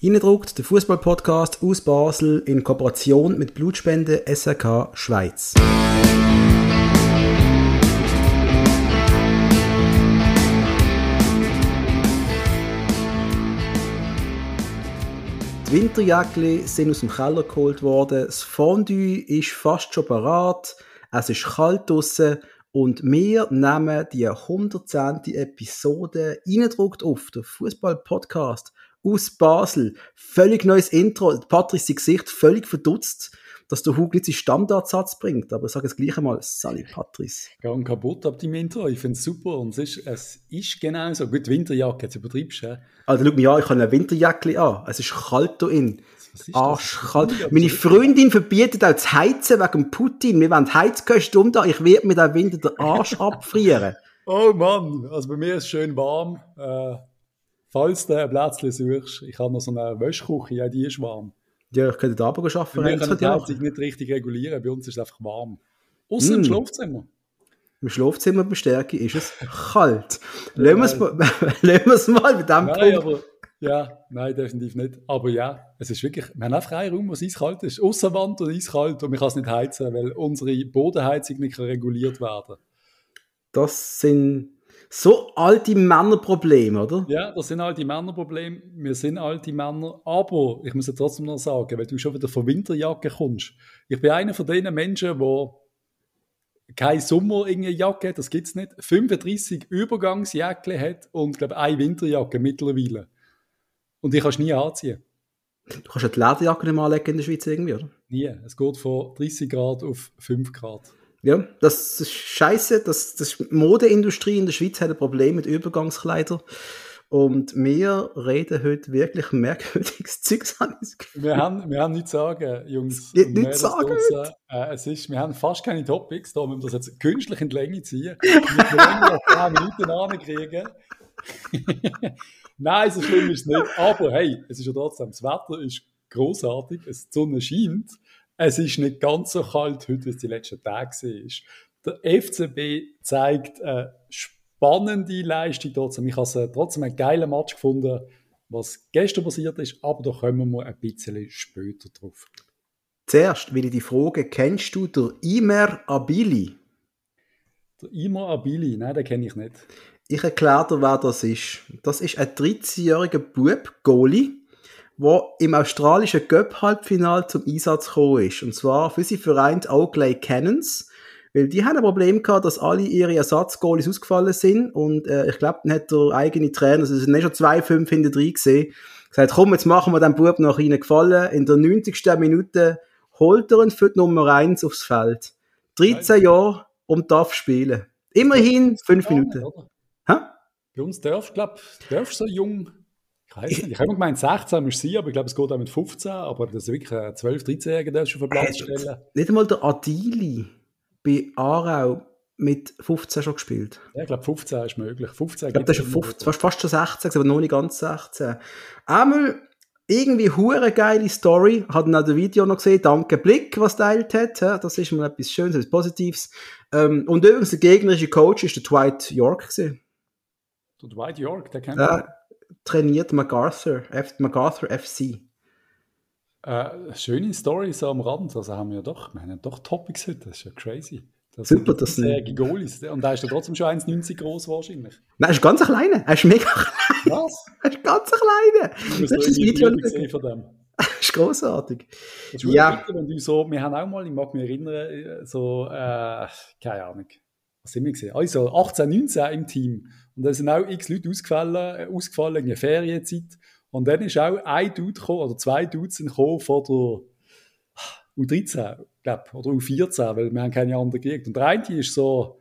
Innendruckt, der Fußball-Podcast aus Basel in Kooperation mit Blutspende SRK Schweiz. Die Winterjäckli sind aus dem Keller geholt worden, das Fondue ist fast schon parat, es ist kalt draussen und wir nehmen die 110. Episode Innendruckt auf, der Fußball-Podcast aus Basel. Völlig neues Intro. Patrick sein Gesicht völlig verdutzt, dass der Hug nicht seinen Standardsatz bringt. Aber ich sage es gleich einmal, Sally Patrice. Gang kaputt ab dem Intro. Ich finde es super. Und es ist, es ist genau so. Gut, Winterjacke, jetzt übertreibst du. Also, schau mich an, ich habe eine Winterjacke an. Es ist kalt hier in. Arschkalt. Meine Freundin verbietet auch das Heizen wegen Putin. Wir wollen Heizkosten um da. Ich werde mir den Winter den Arsch abfrieren. Oh Mann, also bei mir ist es schön warm. Äh, falls du ein Plätzchen suchst, ich habe noch so eine Wäschküche, ja, die ist warm. Ja, ich könnte da aber arbeiten. Wir können die Heizung nicht richtig regulieren, bei uns ist es einfach warm. Außer mm. im Schlafzimmer. Im Schlafzimmer bestärke ist es kalt. Lassen wir es mal mit dem nein, Punkt. Aber, ja, nein, definitiv nicht. Aber ja, es ist wirklich, wir haben einfach einen Raum, wo es eiskalt ist. Außenwand und eiskalt und man kann es nicht heizen, weil unsere Bodenheizung nicht reguliert werden Das sind so alte Männerprobleme, oder? Ja, das sind alte Männerprobleme. Wir sind alte Männer. Aber ich muss ja trotzdem noch sagen, weil du schon wieder von Winterjacke kommst. Ich bin einer von den Menschen, der keine Sommer Jacke hat, das gibt es nicht. 35 Übergangsjacke hat und glaube eine Winterjacke mittlerweile. Und die kannst du nie anziehen. Du kannst ja die Lederjacke nicht mal anlegen in der Schweiz irgendwie, oder? Nie. Es geht von 30 Grad auf 5 Grad. Ja, das ist scheiße. Das, das Modeindustrie in der Schweiz hat ein Problem mit Übergangskleidern. Und wir reden heute wirklich merkwürdiges Zeugs an. Wir haben, wir haben nichts zu sagen, Jungs. Nichts sagen. Äh, es ist, wir haben fast keine Topics, da müssen wir das jetzt künstlich in die Länge ziehen. Wir als 10 Minuten ankriegen. Nein, so schlimm ist es nicht. Aber hey, es ist ja trotzdem, das Wetter ist großartig, die Sonne scheint. Es ist nicht ganz so kalt heute, wie es die letzten Tage war. Der FCB zeigt eine spannende Leistung trotzdem. Ich habe trotzdem einen geilen Match gefunden, was gestern passiert ist, aber da kommen wir ein bisschen später drauf. Zuerst will ich die Frage, kennst du den Imer Abili? Der Imer Abili? Nein, den kenne ich nicht. Ich erkläre dir, wer das ist. Das ist ein 13-jähriger Bub, Goalie, der im australischen Cup-Halbfinale zum Einsatz gekommen ist. Und zwar für sie Verein Oakley Cannons. Weil die haben ein Problem gehabt, dass alle ihre Ersatzgoalies ausgefallen sind. Und äh, ich glaube, dann hat der eigene Trainer, also es sind nicht schon zwei, fünf hinter drei gesehen, gesagt, komm, jetzt machen wir dem Bub noch ihnen gefallen. In der 90. Minute holt er ihn für die Nummer 1 aufs Feld. 13 Jahre und darf spielen. Immerhin fünf Minuten. Hä? Bei uns darfst du, glaube ich, so jung ich weiß nicht, ich habe gemeint, 16 muss sie, aber ich glaube, es geht auch mit 15, aber das ist wirklich ein 12-, 13-Jähriger, der schon auf den Platz stellen. Nicht einmal der Adili bei Aarau mit 15 schon gespielt. Ja, ich glaube, 15 ist möglich. 15 ich glaube, das ist 15, fast, fast schon 16, aber noch nicht ganz 16. Einmal irgendwie hure geile Story. Hat auch das Video noch gesehen. Danke Blick, was teilt hat. Das ist mal etwas Schönes, etwas Positives. Ähm, und übrigens der gegnerische Coach ist der Dwight York gewesen. Der Dwight York, der kennt ja, trainiert MacArthur, F MacArthur FC. Äh, schöne Story so am Rand. Also haben wir doch, wir haben doch Topics heute. Das ist ja crazy. Das Super, das sind Goalies. Und da ist er trotzdem schon 1,90 groß wahrscheinlich. Nein, er ist ganz kleiner. Er ist mega klein. Was? Er ist ganz kleiner. Du musst das ist Video gesehen von dem. Das ist großartig. ja. Bitter, wenn du so, wir haben auch mal, ich mag mich erinnern, so, äh, keine Ahnung, was sind wir gesehen? Also 18, 19 im Team. Und da sind auch x Leute ausgefallen, äh, ausgefallen in der Ferienzeit. Und dann ist auch ein Dude gekommen, oder zwei Dudes gekommen von der U13, glaube oder U14, weil wir haben keine anderen gekriegt. Und der eine ist so,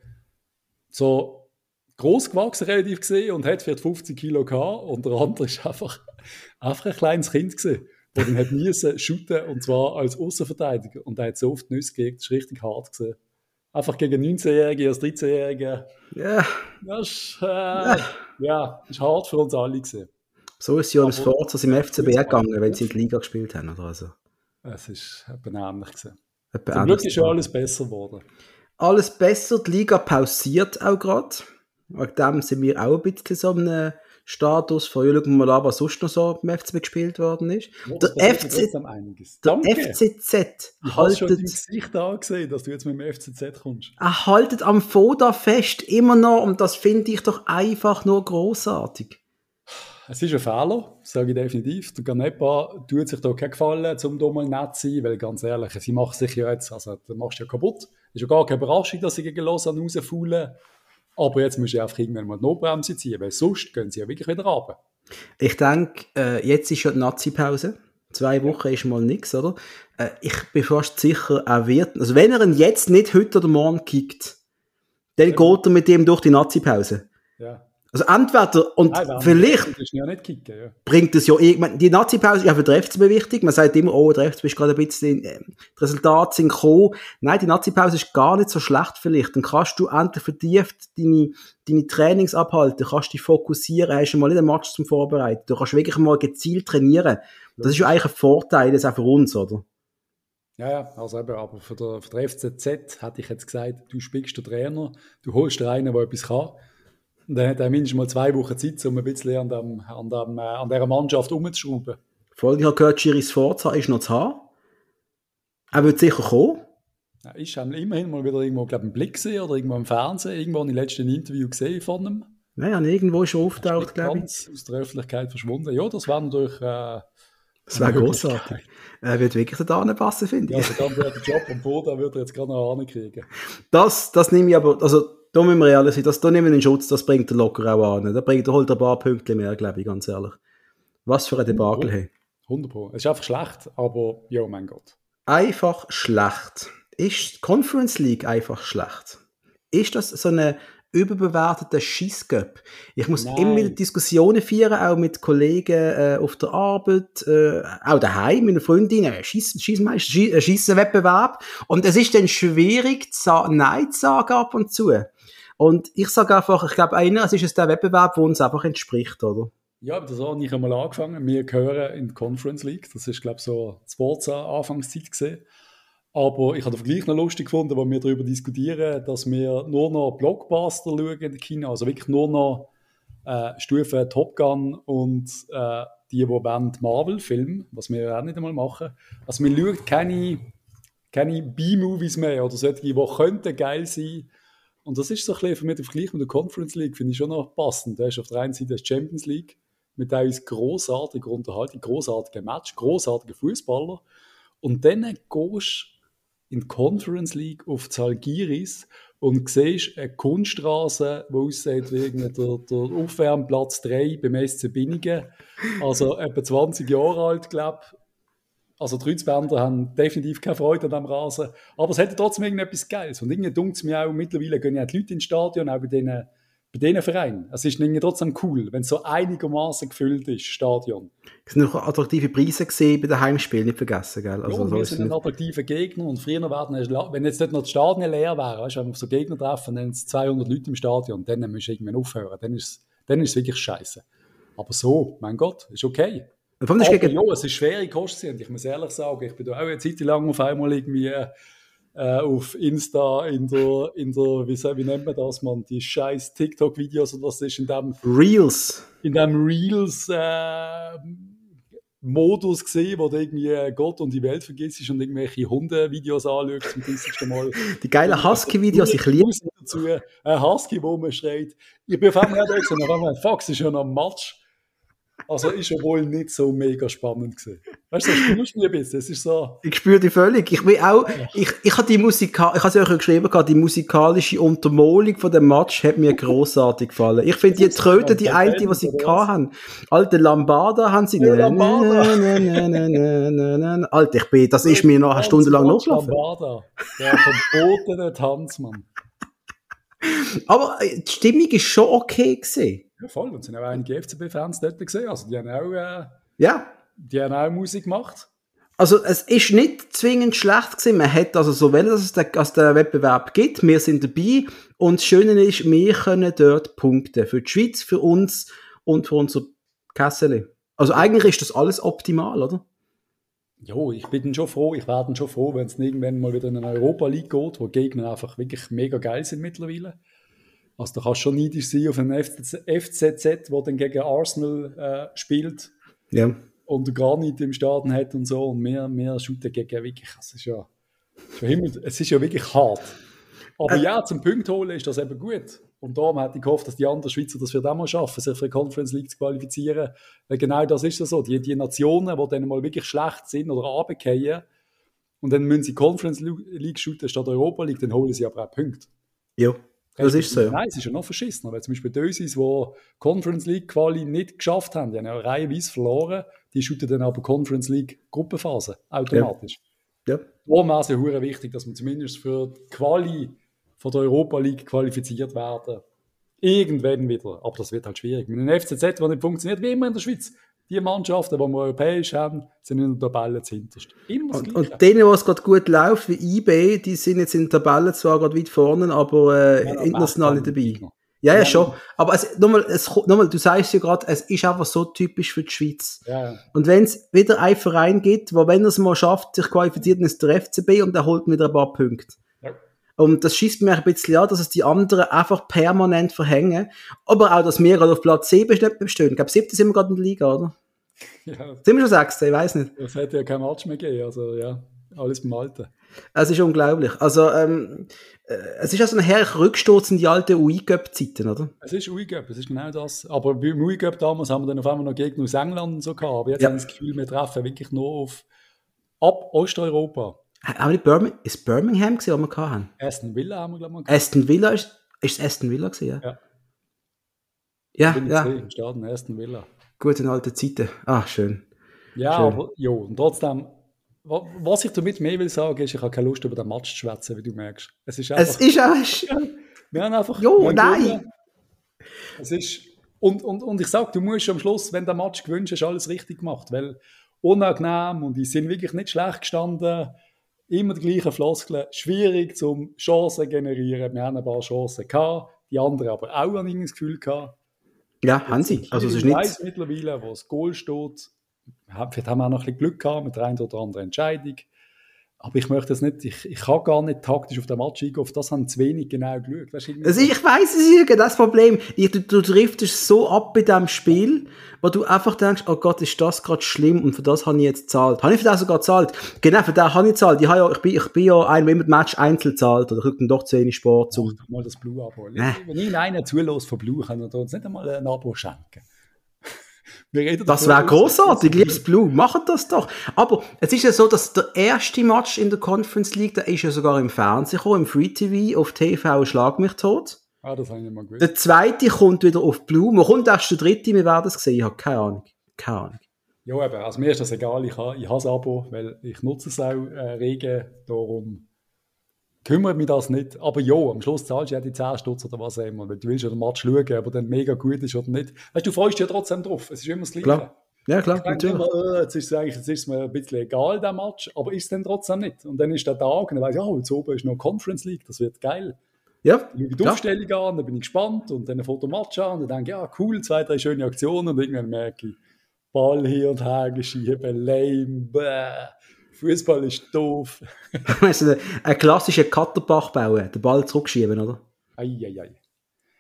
so groß gewachsen, relativ gesehen, und hat vielleicht 50 Kilo gehabt. Und der andere ist einfach, einfach ein kleines Kind gesehen, der dann hat müssen shooten, und zwar als Außenverteidiger. Und er hat so oft Nüsse gekriegt, das ist richtig hart gesehen. Einfach gegen 19-Jährige als 13-Jährige. Ja. Das ist, äh, ja. ja, ist hart für uns alle gesehen. So ist Jonas Forzers im FCB gegangen, wenn sie in die Liga gespielt haben. Oder also. Es ist ähnlich gewesen. Zum Glück ist ja alles besser geworden. Alles besser, die Liga pausiert auch gerade. Wegen dem sind wir auch ein bisschen so einem Status von, ja, schauen wir mal an, was sonst noch so beim FCB gespielt worden ist. Ja, der FC einiges. Der. FCZ Ich habe schon dein Gesicht angesehen, dass du jetzt mit dem FCZ kommst. er haltet am Foda fest, immer noch, und das finde ich doch einfach nur großartig. Es ist ein Fehler, sage ich definitiv. Der Ganepa tut sich da keinen Gefallen, um da mal nett zu sein, weil ganz ehrlich, sie macht sich ja jetzt, also du machst ja kaputt. Ist ja gar keine Überraschung, dass sie gegen Lausanne rausfallen. Aber jetzt musst du einfach irgendwann mal die Notbremse ziehen, weil sonst gehen sie ja wirklich wieder runter. Ich denke, äh, jetzt ist ja die Nazi-Pause. Zwei Wochen ist mal nichts, oder? Äh, ich bin fast sicher, er wird, also wenn er ihn jetzt nicht heute oder morgen kickt, dann Ja. geht er mit dem durch die Nazi-Pause. Ja. Also entweder, und Nein, vielleicht kicken, ja. bringt es ja irgendwann, die Nazi-Pause ist ja für den FCB wichtig. Man sagt immer, oh, der FCB ist gerade ein bisschen, äh, die Resultate sind gekommen. Nein, die Nazi-Pause ist gar nicht so schlecht vielleicht. Dann kannst du endlich vertieft deine, deine Trainings abhalten, kannst dich fokussieren, hast du mal nicht einen Match zum Vorbereiten. Du kannst wirklich mal gezielt trainieren. Das ist ja eigentlich ein Vorteil, das auch für uns, oder? Ja, ja, also eben, aber für den, für den FCZ hätte ich jetzt gesagt, du spielst den Trainer, du holst dir einen, der etwas kann. Und dann hat er mindestens mal zwei Wochen Zeit, um ein bisschen an, dem, an, dem, äh, an dieser Mannschaft umzuschrauben. Voll, ich habe gehört, Giris Forza ist noch zu haben. Er wird sicher kommen. Ja, ist immerhin mal wieder irgendwo, glaube ich, im Blick gesehen oder irgendwo im Fernsehen, irgendwo im letzten Interview gesehen von ihm. Naja, irgendwo ist er auftaucht, glaube ich. Aus der Öffentlichkeit verschwunden. Ja, das wäre natürlich. Äh, Das wäre großartig. Er wird wirklich da passen, finde Ja, ich. also dann wäre der Job am Boden, würde er jetzt gerade noch kriegen. Das, das nehme ich aber, also, da müssen wir ehrlich sein, das, da nehmen wir in Schutz, das bringt er locker auch an. Da bringt er halt ein paar Punkte mehr, glaube ich, ganz ehrlich. Was für ein Debakel, hey. 100 Pro. Es ist einfach schlecht, aber ja, mein Gott. Einfach schlecht. Ist Conference League einfach schlecht? Ist das so eine überbewertete Schissgöp? Ich muss Nein. immer wieder Diskussionen führen, auch mit Kollegen äh, auf der Arbeit, äh, auch daheim, mit einer Freundin, äh, Schiss, Schissmeister, Schi- äh. Und es ist dann schwierig, Nein zu sagen ab und zu. Und ich sage einfach, ich glaube, einerseits ist es der Wettbewerb, der uns einfach entspricht, oder? Ja, das habe ich einmal angefangen. Wir gehören in die Conference League. Das ist, glaube ich, so die Sports-Anfangszeit gesehen. Aber ich habe den Vergleich noch lustig gefunden, wo wir darüber diskutieren, dass wir nur noch Blockbuster schauen in Kino. Also wirklich nur noch äh, Stufe Top Gun und äh, die, die wollen Marvel-Filme, was wir auch nicht einmal machen. Also wir schauen keine, keine B-Movies mehr oder solche, die könnten geil sein. Und das ist so ein bisschen für mich der Vergleich mit der Conference League, finde ich schon noch passend. Da ist auf der einen Seite die Champions League mit teilweise großartiger Unterhaltung, großartigen Match, großartigen Fußballer. Und dann gehst du in die Conference League auf Zalgiris und siehst eine Kunststraße, die aussieht wie der, der Aufwärmplatz 3 beim SC Binningen. Also etwa 20 Jahre alt, glaube ich. Also die Kreuzbänder haben definitiv keine Freude an diesem Rasen. Aber es hätte trotzdem irgendetwas Geiles. Und irgendwie dunkt es mir auch, mittlerweile gehen ja die Leute ins Stadion, auch bei diesen, bei diesen Vereinen. Es ist irgendwie trotzdem cool, wenn es so einigermaßen gefüllt ist, Stadion. Es sind noch attraktive Preise gesehen bei den Heimspielen, nicht vergessen, gell? Also, ja, so wir sind ein attraktiver Gegner und früher werden, wenn jetzt nicht noch die Stadien leer wären, weißt, wenn wir so Gegner treffen, dann sind es 200 Leute im Stadion, dann müssen wir irgendwann aufhören, dann ist, es- dann ist es wirklich scheiße. Aber so, mein Gott, ist okay. Und vor allem, gegen, ja, es ist schwere Kosten und ich muss ehrlich sagen, ich bin da auch eine Zeit lang auf einmal irgendwie äh, auf Insta in der, in der wie, wie nennt man das, man, die scheiß TikTok-Videos und was ist in dem Reels. in dem Reels äh, Modus gesehen, wo du irgendwie Gott und die Welt vergisst und irgendwelche Hunde-Videos anschaust zum 30. Mal. Die geilen Husky-Videos, ich liebe dazu. Ein Husky, wo man schreit. Ich bin auf einmal nicht so, auf einmal, fuck, es ist ja noch ein Match. Also ist ja wohl nicht so mega spannend gewesen. Weißt du, das spürst du ein bisschen. Es ist so, Ich spüre die völlig. Ich bin auch, ich, ich habe die Musika, ich habe es euch geschrieben, gehabt, die musikalische Untermalung von dem Match hat mir großartig gefallen. Ich finde die Tröte, die eine, die sie gehabt haben. Alte Lambada haben sie. Ja, Lambada. Alter, ich bin, das ist mir noch eine Stunde lang nachgelaufen. Lambada. Der verbotene Tanzmann. Aber äh, die Stimmung ist schon okay gewesen. Ja, voll. Und es sind auch einige FCB-Fans dort gesehen. Also die haben auch, äh, Ja. die haben auch Musik gemacht. Also, es ist nicht zwingend schlecht gewesen. Man hat also so wollen, dass es den, dass der Wettbewerb gibt. Wir sind dabei. Und das Schöne ist, wir können dort punkten. Für die Schweiz, für uns und für unser Kessel. Also, eigentlich ist das alles optimal, oder? Jo, ich bin schon froh, ich werde schon froh, wenn es irgendwann mal wieder in eine Europa League geht, wo Gegner einfach wirklich mega geil sind mittlerweile. Also da kannst du schon neidisch sein auf einen FCZ, der dann gegen Arsenal äh, spielt. Ja. Und gar nicht im Stadion hat und so. Und mehr, mehr shooten gegen wirklich. Das ist ja, es ist ja wirklich hart. Aber äh, ja, zum Punkt holen ist das eben gut. Und darum hätte ich gehofft, dass die anderen Schweizer das für auch mal schaffen, sich für die Conference League zu qualifizieren. Weil genau das ist ja so. Die, die Nationen, die dann mal wirklich schlecht sind oder runterfallen, und dann müssen sie Conference League shooten statt Europa League, dann holen sie aber auch Punkte. Ja, das ist so. Nein, es ist ja noch verschissen. Weil zum Beispiel die Dösis, die Conference League Quali nicht geschafft haben, die haben ja reihenweise verloren, die shooten dann aber Conference League Gruppenphase automatisch. Ja. ja. Darum ist es ja wichtig, dass man zumindest für die Quali von der Europa League qualifiziert werden. Irgendwann wieder. Aber das wird halt schwierig. Mit einem FCZ, der nicht funktioniert, wie immer in der Schweiz. Die Mannschaften, die wir europäisch haben, sind in der Tabelle zuhinterst. Immer und, und denen, wo es gerade gut läuft, wie eBay, die sind jetzt in der Tabelle zwar gerade weit vorne, aber äh, ja, international nicht dabei. Ja, ja, schon. Aber es, nochmal, es, nochmal, du sagst ja gerade, es ist einfach so typisch für die Schweiz. Ja. Und wenn es wieder einen Verein gibt, wo wenn er es mal schafft, sich qualifiziert, dann ist der FCB und der holt wieder ein paar Punkte. Und das schießt mir ein bisschen an, dass es die anderen einfach permanent verhängen. Aber auch, dass wir gerade auf Platz 7 bestehen. Ich glaube, 7 sind wir gerade in der Liga, oder? Ja. Sind wir schon 6? Ich weiß nicht. Es hätte ja kein Match mehr gegeben. Also, ja, alles beim Alten. Es ist unglaublich. Also, ähm, äh, es ist also ein herrlicher Rücksturz in die alten UI-Cup-Zeiten, oder? Es ist UI-Cup, es ist genau das. Aber beim UI-Cup damals haben wir dann auf einmal noch Gegner aus England und so gehabt. Aber jetzt ja. haben wir das Gefühl, wir treffen wirklich nur auf ab Osteuropa. Aber nicht Birmingham, ist Birmingham gewesen, was wir hatten? Aston Villa haben wir, glaube ich, Aston Villa ist, ist Aston Villa gewesen, ja? Ja. Ja, ja. Im Stadion Aston Villa. Gute alte Zeiten. Ah, schön. Ja, schön. aber, jo, und trotzdem, was ich damit mehr will sagen, ist, ich habe keine Lust, über den Match zu schwätzen, wie du merkst. Es ist einfach... Es ist auch... Wir haben einfach... Jo, nein! Es ist... Und, und, und ich sage, du musst am Schluss, wenn der Match gewünscht ist, alles richtig gemacht, weil unangenehm und die sind wirklich nicht schlecht gestanden immer die gleichen Floskeln. Schwierig zum Chancen generieren. Wir haben ein paar Chancen gehabt, die anderen aber auch an das Gefühl gehabt. Ja, haben sie. Also es ist nicht... mittlerweile, wo das Goal steht. Vielleicht haben wir auch noch ein bisschen Glück gehabt mit der einen oder anderen Entscheidung. Aber ich möchte das nicht, ich, ich kann gar nicht taktisch auf den Match eingehen, auf das haben zu wenig genau geschaut. Weißt, also ich weiß es ist das Problem. Ich, du, du driftest so ab bei diesem Spiel, wo du einfach denkst, oh Gott, ist das gerade schlimm und für das habe ich jetzt gezahlt. Habe ich für das sogar gezahlt? Genau, für das habe ich gezahlt. Ich, habe ja, ich, bin, ich bin ja ein, wenn man das Match einzeln zahlt, oder kriegt dann doch zu wenig Sport zu. mal das Blue-Abo. Äh. Wenn ich einen zulässt von Blue, kann er uns nicht einmal ein Abo schenken das wäre großartig, liebes Blue, machen das doch. Aber es ist ja so, dass der erste Match in der Conference League, der ist ja sogar im Fernsehen gekommen, im Free TV, auf TV Schlag mich tot. Ah, das habe ich mal gewusst. Der zweite kommt wieder auf Blue. Man kommt erst der dritte, wir werden es sehen. Ich habe keine Ahnung. Keine Ahnung. Ja, eben. Also mir ist das egal. Ich habe, ich habe das Abo, weil ich nutze es auch äh, rege. Darum kümmert mich das nicht. Aber ja, am Schluss zahlst du ja die 10 Stutz oder was auch immer, weil du willst ja den Match schauen, aber dann mega gut ist oder nicht. Weißt du, freust dich ja trotzdem drauf. Es ist immer das Gleiche. Klar. Ja, klar, natürlich. Immer, äh, jetzt, ist es eigentlich, jetzt ist es mir ein bisschen egal, der Match, aber ist es dann trotzdem nicht. Und dann ist der Tag und dann weiss ich, oh, jetzt oben ist noch Conference League, das wird geil. Ja. Dann schaue ich die Aufstellung an, dann bin ich gespannt und dann ein Fotomatch an und dann denke ich, ja, cool, zwei, drei schöne Aktionen und irgendwann merke ich, Ball hier und her geschieben, lame, bäh. Fußball ist doof. weißt du, ein klassischer Katterbach bauen, den Ball zurückschieben, oder? Eieiei. Ei, ei.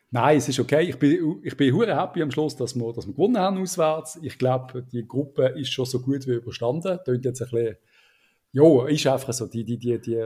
Nein, es ist okay. Ich bin, ich bin happy am Schluss, dass wir, dass wir gewonnen haben auswärts. Ich glaube, die Gruppe ist schon so gut wie überstanden. Tönt jetzt ein bisschen, ja, ist einfach so, die, die, die, die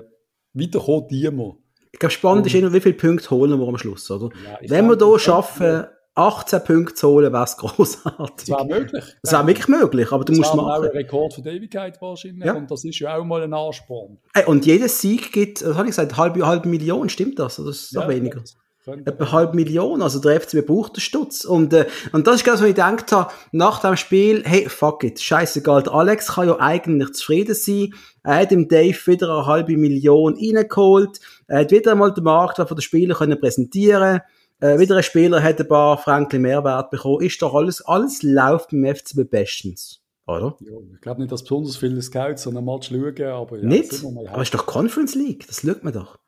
weiterkommen, die immer. Ich glaube, spannend ist immer, wie viele Punkte holen wir am Schluss, oder? Ja, Wenn wir hier schaffen, 18 Punkte zu holen, wäre es großartig. Das wäre möglich. Das wäre wirklich möglich, aber du das musst machen. Das auch ein Rekord für die Ewigkeit wahrscheinlich ja. und das ist ja auch mal ein Ansporn. Hey, und jeder Sieg gibt, was habe ich gesagt, halbe, halbe Million, stimmt das? Oder ist es ja, weniger? Etwa eine halbe Million, also der FCB braucht den Stutz. Und, äh, und das ist das, was ich gedacht habe, nach dem Spiel, hey, fuck it, scheißegal, der Alex kann ja eigentlich zufrieden sein. Er hat dem Dave wieder eine halbe Million reingeholt. Er hat wieder einmal den Markt von den Spielern können präsentieren äh, wieder ein Spieler hat ein paar Franken Mehrwert bekommen. Ist doch alles, alles läuft beim FCB bestens. Oder? Ja, ich glaube nicht, dass besonders viele Scouts so einen Match schauen, aber ja. Nicht? Aber es ist doch Conference League, das schaut man doch.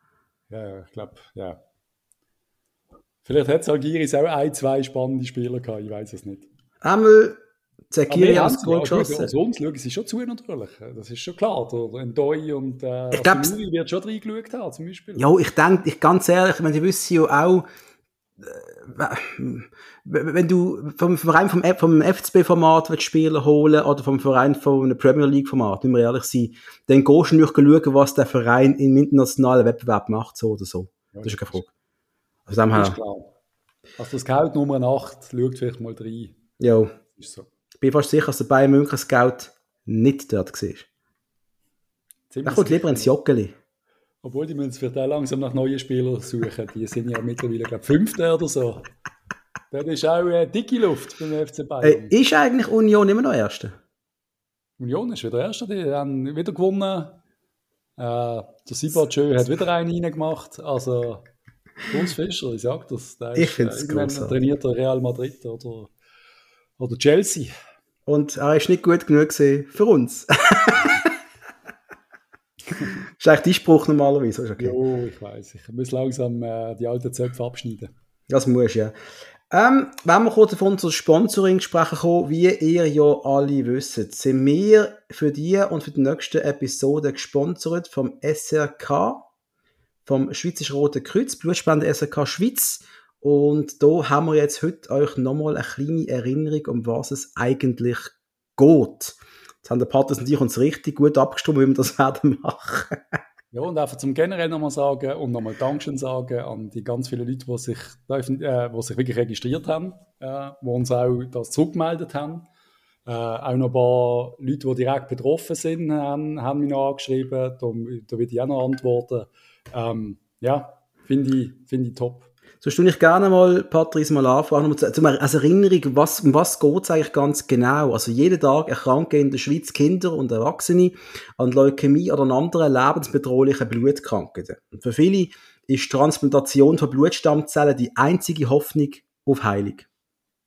Ja, ich glaube, ja. Vielleicht hat Algiris auch ein, zwei spannende Spieler gehabt, ich weiß es nicht. Einmal Zekiri hat das Goal geschossen. Also uns schauen sie schon zu natürlich, das ist schon klar. Der Ndoi und äh, ich glaub, wird schon reingeschaut haben, zum Beispiel. Ja, ich denke, ich, ganz ehrlich, ich meine, die wissen ja auch, wenn du vom Verein vom, vom FCB-Format Spieler holen oder vom Verein vom Premier League-Format, müssen wir ehrlich sein, dann gehst du nicht schauen, was der Verein im internationalen Wettbewerb macht, so oder so. Ja, das ist keine Frage. Also dem das ist klar. Also das Geld Nummer 8, schaut vielleicht mal rein. Ja. Ist so. Ich bin fast sicher, dass der Bayern München Scout nicht dort war. Er kommt lieber ins Joggeli. Obwohl, die müssen vielleicht auch langsam nach neuen Spielern suchen. Die sind ja mittlerweile, glaube ich, Fünfte oder so. Das ist auch äh, dicke Luft beim FC Bayern. Äh, ist eigentlich Union immer noch Erste? Union ist wieder Erste. Die haben wieder gewonnen. Äh, der Sibatschö hat wieder einen reingemacht. Also, Urs Fischer, ich sage das. Der ich finde es äh, trainiert Real Madrid oder, oder Chelsea. Und er ist nicht gut genug für uns. ist eigentlich dein Spruch normalerweise. Okay. Jo, ich weiß. Ich muss langsam äh, die alten Zöpfe abschneiden. Das muss ja. Ähm, wenn wir kurz davon zur Sponsoring sprechen kommen, wie ihr ja alle wisst, sind wir für die und für die nächste Episode gesponsert vom SRK, vom Schweizerischen Roten Kreuz, Blutspende SRK Schweiz. Und da haben wir jetzt heute euch nochmal eine kleine Erinnerung, um was es eigentlich geht. Jetzt haben der Patrick und ich uns richtig gut abgestimmt, wie wir das werden machen. ja, und einfach zum generell nochmal sagen und nochmal Dankeschön sagen an die ganz vielen Leute, die sich, äh, die sich wirklich registriert haben, äh, die uns auch das zurückgemeldet haben. Äh, auch noch ein paar Leute, die direkt betroffen sind, haben, haben mich noch angeschrieben. Da, da will ich auch noch antworten. Ähm, ja, finde ich, find ich top. So tue ich gerne mal, Patrice, mal anfangen, um als Erinnerung, was, um was geht es eigentlich ganz genau? Also jeden Tag erkranken in der Schweiz Kinder und Erwachsene an Leukämie oder an anderen lebensbedrohlichen Blutkrankheiten. Und für viele ist Transplantation von Blutstammzellen die einzige Hoffnung auf Heilung.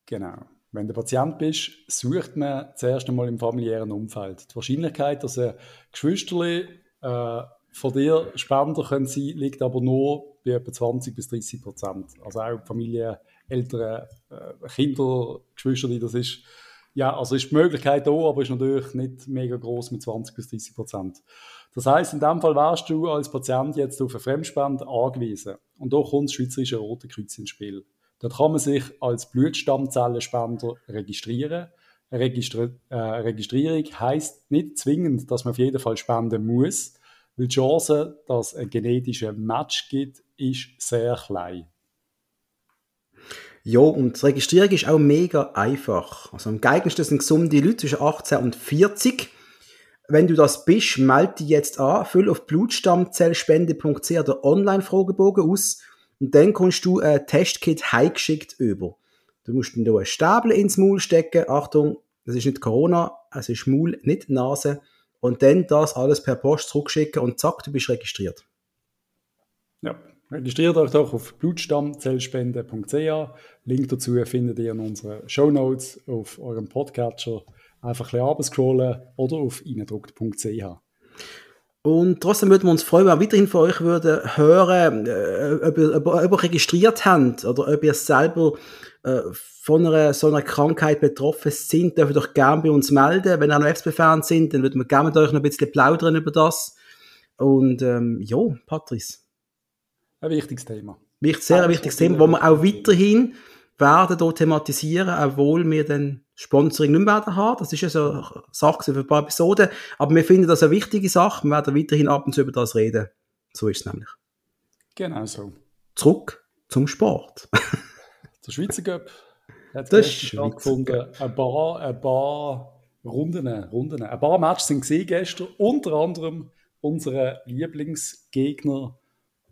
Genau. Wenn du Patient bist, sucht man zuerst einmal im familiären Umfeld. Die Wahrscheinlichkeit, dass ein Geschwisterli äh, von dir Spender können sein, liegt aber nur bei etwa 20 bis 30 Prozent. Also auch Familie, Eltern, äh, Kinder, Geschwister, das ist ja, also ist die Möglichkeit da, aber ist natürlich nicht mega groß mit 20 bis 30 Prozent. Das heißt, in dem Fall wärst du als Patient jetzt auf eine Fremdspende angewiesen. Und da kommt das Schweizerische Rote Kreuz ins Spiel. Dort kann man sich als Blutstammzellenspender registrieren. Registri äh, Registrierung heißt nicht zwingend, dass man auf jeden Fall spenden muss, weil die Chance, dass es ein genetischer Match gibt, ist sehr klein. Ja, und die Registrierung ist auch mega einfach. Also am geeignetsten sind gesunde Leute zwischen 18 und 40. Wenn du das bist, melde dich jetzt an, füll auf blutstammzellspende.ch der Online-Fragebogen aus und dann kommst du ein Testkit heimgeschickt über. Du musst dann hier ein Stäbel ins Maul stecken. Achtung, das ist nicht Corona, es ist Maul, nicht Nase und dann das alles per Post zurückschicken und zack, du bist registriert. Ja, registriert euch doch auf blutstammzellspende.ch. Link dazu findet ihr in unseren Show Notes auf eurem Podcatcher. Einfach ein bisschen scrollen oder auf eindruckt.ch. Und trotzdem würden wir uns freuen, wenn wir weiterhin von euch würden hören, äh, ob, ihr, ob, ob ihr registriert habt oder ob ihr selber äh, von einer so einer Krankheit betroffen sind, dürft ihr doch gerne bei uns melden. Wenn ihr noch FSB-Fans sind, dann würden wir gerne mit euch noch ein bisschen plaudern über das. Und ähm, ja, Patrice. Ein wichtiges Thema. Sehr ein wichtiges Thema, das wir auch weiterhin werden hier thematisieren, obwohl wir dann Sponsoring nicht mehr werden haben. Das ist ja so eine Sache für ein paar Episoden. Aber wir finden das eine wichtige Sache. Wir werden weiterhin ab und zu über das reden. So ist es nämlich. Genau so. Zurück zum Sport. Der Schweizer Cup hat das stattgefunden. Ein paar, ein paar Runden, Runden, ein paar Matches sind gesehen gestern. Unter anderem unsere Lieblingsgegner,